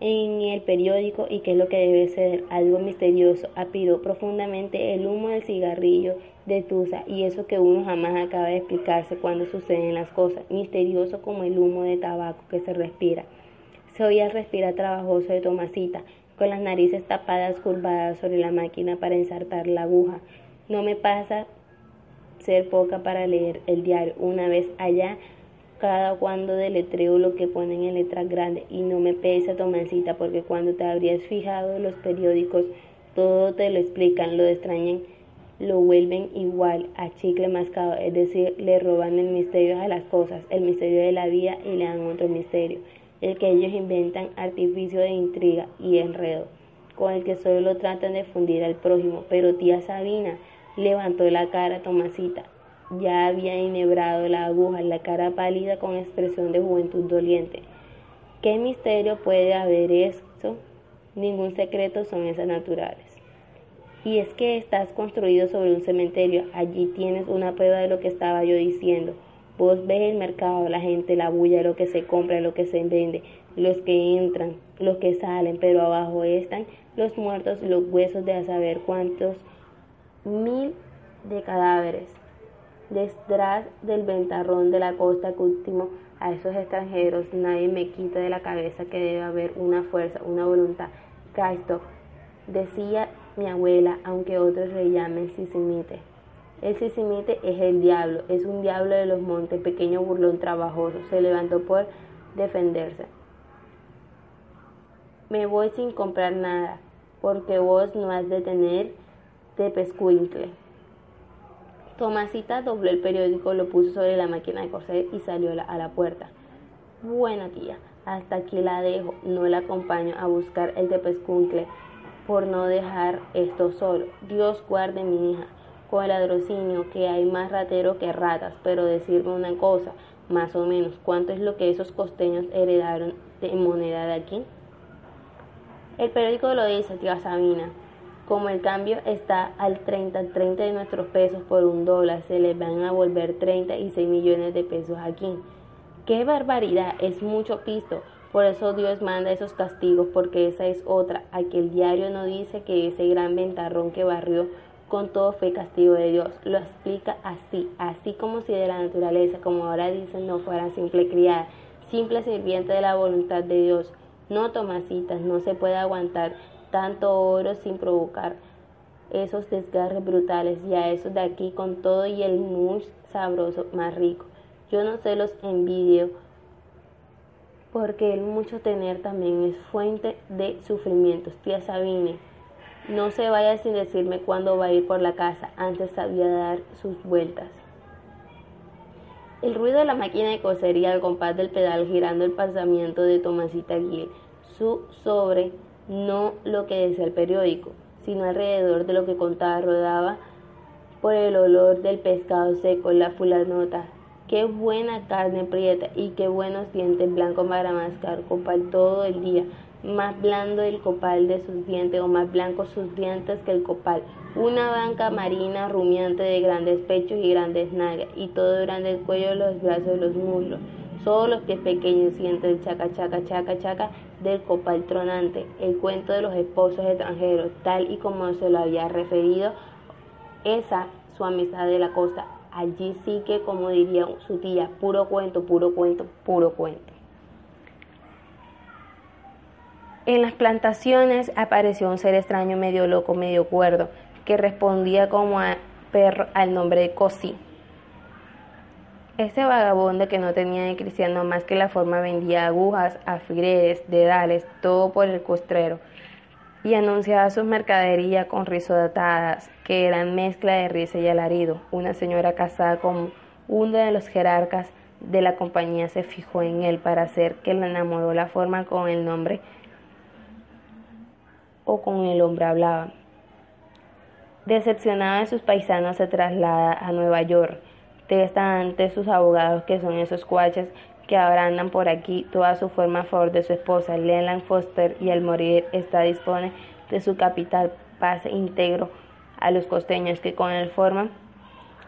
en el periódico y que es lo que debe ser algo misterioso. Apiró profundamente el humo del cigarrillo de Tusa y eso que uno jamás acaba de explicarse cuando suceden las cosas, misterioso como el humo de tabaco que se respira. Se oía el respirar trabajoso de Tomasita, con las narices tapadas curvadas sobre la máquina para ensartar la aguja. No me pasa ser poca para leer el diario. Una vez allá, cada cuando deletreo lo que ponen en letras grandes y no me pesa Tomasita porque cuando te habrías fijado los periódicos todo te lo explican, lo extrañan, lo vuelven igual a chicle mascado, es decir, le roban el misterio a las cosas, el misterio de la vida y le dan otro misterio el que ellos inventan artificio de intriga y enredo, con el que solo tratan de fundir al prójimo. Pero tía Sabina levantó la cara Tomasita. Ya había enhebrado la aguja, la cara pálida con expresión de juventud doliente. ¿Qué misterio puede haber eso? Ningún secreto son esas naturales. Y es que estás construido sobre un cementerio. Allí tienes una prueba de lo que estaba yo diciendo. Vos ves el mercado, la gente, la bulla, lo que se compra, lo que se vende, los que entran, los que salen, pero abajo están los muertos, los huesos de a saber cuántos mil de cadáveres. Detrás del ventarrón de la costa que último a esos extranjeros nadie me quita de la cabeza que debe haber una fuerza, una voluntad. Cristo, decía mi abuela, aunque otros le llamen sisimite. El sisimite es el diablo, es un diablo de los montes, pequeño burlón trabajoso, se levantó por defenderse. Me voy sin comprar nada, porque vos no has de tener de pescuincle. Tomasita dobló el periódico, lo puso sobre la máquina de coser y salió a la puerta. Buena tía, hasta aquí la dejo, no la acompaño a buscar el de pescuncle por no dejar esto solo. Dios guarde mi hija con el ladrocinio que hay más rateros que ratas, pero decirme una cosa, más o menos, ¿cuánto es lo que esos costeños heredaron de moneda de aquí? El periódico lo dice, tía Sabina. Como el cambio está al 30, 30 de nuestros pesos por un dólar, se les van a volver 36 millones de pesos aquí. ¡Qué barbaridad! Es mucho pisto. Por eso Dios manda esos castigos, porque esa es otra. Aquí el diario no dice que ese gran ventarrón que barrió con todo fue castigo de Dios. Lo explica así, así como si de la naturaleza, como ahora dicen, no fuera simple criada, simple sirviente de la voluntad de Dios. No, Tomasitas, no se puede aguantar tanto oro sin provocar esos desgarres brutales y a esos de aquí con todo y el mus sabroso más rico. Yo no se los envidio porque el mucho tener también es fuente de sufrimientos. Tía Sabine, no se vaya sin decirme cuándo va a ir por la casa, antes sabía dar sus vueltas. El ruido de la máquina de coser el compás del pedal girando el pasamiento de Tomasita Guiel, su sobre, no lo que decía el periódico, sino alrededor de lo que contaba rodaba por el olor del pescado seco, la fulanota Qué buena carne prieta y qué buenos dientes blancos para mascar copal todo el día. Más blando el copal de sus dientes o más blancos sus dientes que el copal. Una banca marina rumiante de grandes pechos y grandes nalgas y todo durante el cuello, los brazos, los muslos. Solo los pies pequeños sienten el chaca, chaca, chaca, chaca del copal tronante. El cuento de los esposos extranjeros, tal y como se lo había referido esa su amistad de la costa. Allí sí que, como diría su tía, puro cuento, puro cuento, puro cuento. En las plantaciones apareció un ser extraño medio loco, medio cuerdo, que respondía como a perro al nombre de Cosí. Este vagabundo que no tenía de cristiano más que la forma vendía agujas, alfileres, dedales, todo por el costrero y anunciaba sus mercaderías con risotadas, que eran mezcla de risa y alarido. Una señora casada con uno de los jerarcas de la compañía se fijó en él para hacer que la enamoró la forma con el nombre o con el hombre hablaba. Decepcionada de sus paisanos se traslada a Nueva York. Testa ante sus abogados que son esos cuaches que ahora andan por aquí toda su forma a favor de su esposa, Leland Foster, y al morir está dispone de su capital pase íntegro a los costeños que con él forman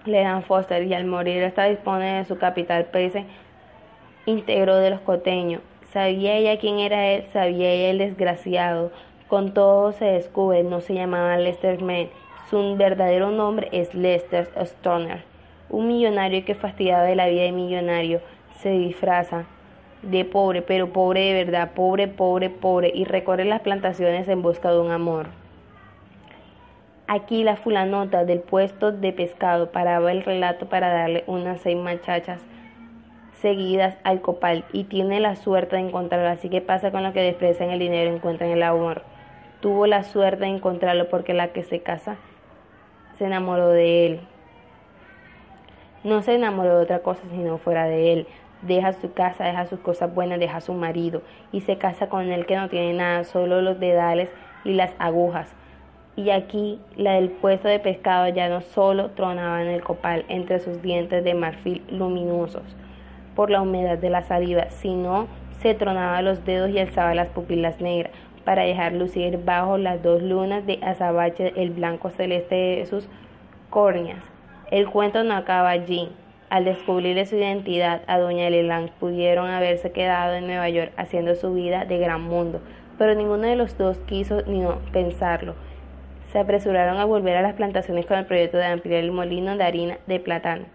Leland Foster y al morir está dispone de su capital pase íntegro de los costeños. Sabía ella quién era él, sabía ella el desgraciado. Con todo se descubre, no se llamaba Lester Mann. Su verdadero nombre es Lester Stoner, un millonario que fastidiaba de la vida de millonario se disfraza de pobre, pero pobre de verdad, pobre, pobre, pobre, y recorre las plantaciones en busca de un amor. Aquí la fulanota del puesto de pescado paraba el relato para darle unas seis muchachas seguidas al copal y tiene la suerte de encontrarlo. Así que pasa con lo que desprecian el dinero, encuentran el amor. Tuvo la suerte de encontrarlo porque la que se casa se enamoró de él. No se enamoró de otra cosa sino fuera de él deja su casa, deja sus cosas buenas, deja su marido y se casa con él que no tiene nada, solo los dedales y las agujas. Y aquí la del puesto de pescado ya no solo tronaba en el copal entre sus dientes de marfil luminosos por la humedad de la saliva, sino se tronaba los dedos y alzaba las pupilas negras para dejar lucir bajo las dos lunas de azabache el blanco celeste de sus córneas. El cuento no acaba allí. Al descubrir su identidad, a doña Leland pudieron haberse quedado en Nueva York haciendo su vida de gran mundo, pero ninguno de los dos quiso ni pensarlo. Se apresuraron a volver a las plantaciones con el proyecto de ampliar el molino de harina de plátano,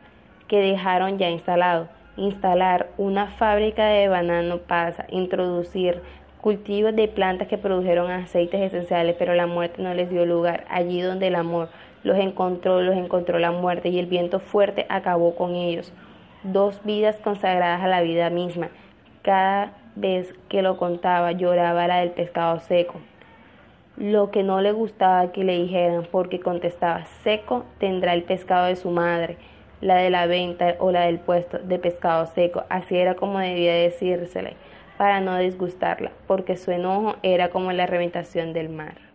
que dejaron ya instalado, instalar una fábrica de banano pasa, introducir cultivos de plantas que produjeron aceites esenciales, pero la muerte no les dio lugar allí donde el amor los encontró, los encontró la muerte y el viento fuerte acabó con ellos. Dos vidas consagradas a la vida misma. Cada vez que lo contaba lloraba la del pescado seco. Lo que no le gustaba que le dijeran porque contestaba seco tendrá el pescado de su madre, la de la venta o la del puesto de pescado seco. Así era como debía decírsele para no disgustarla, porque su enojo era como la reventación del mar.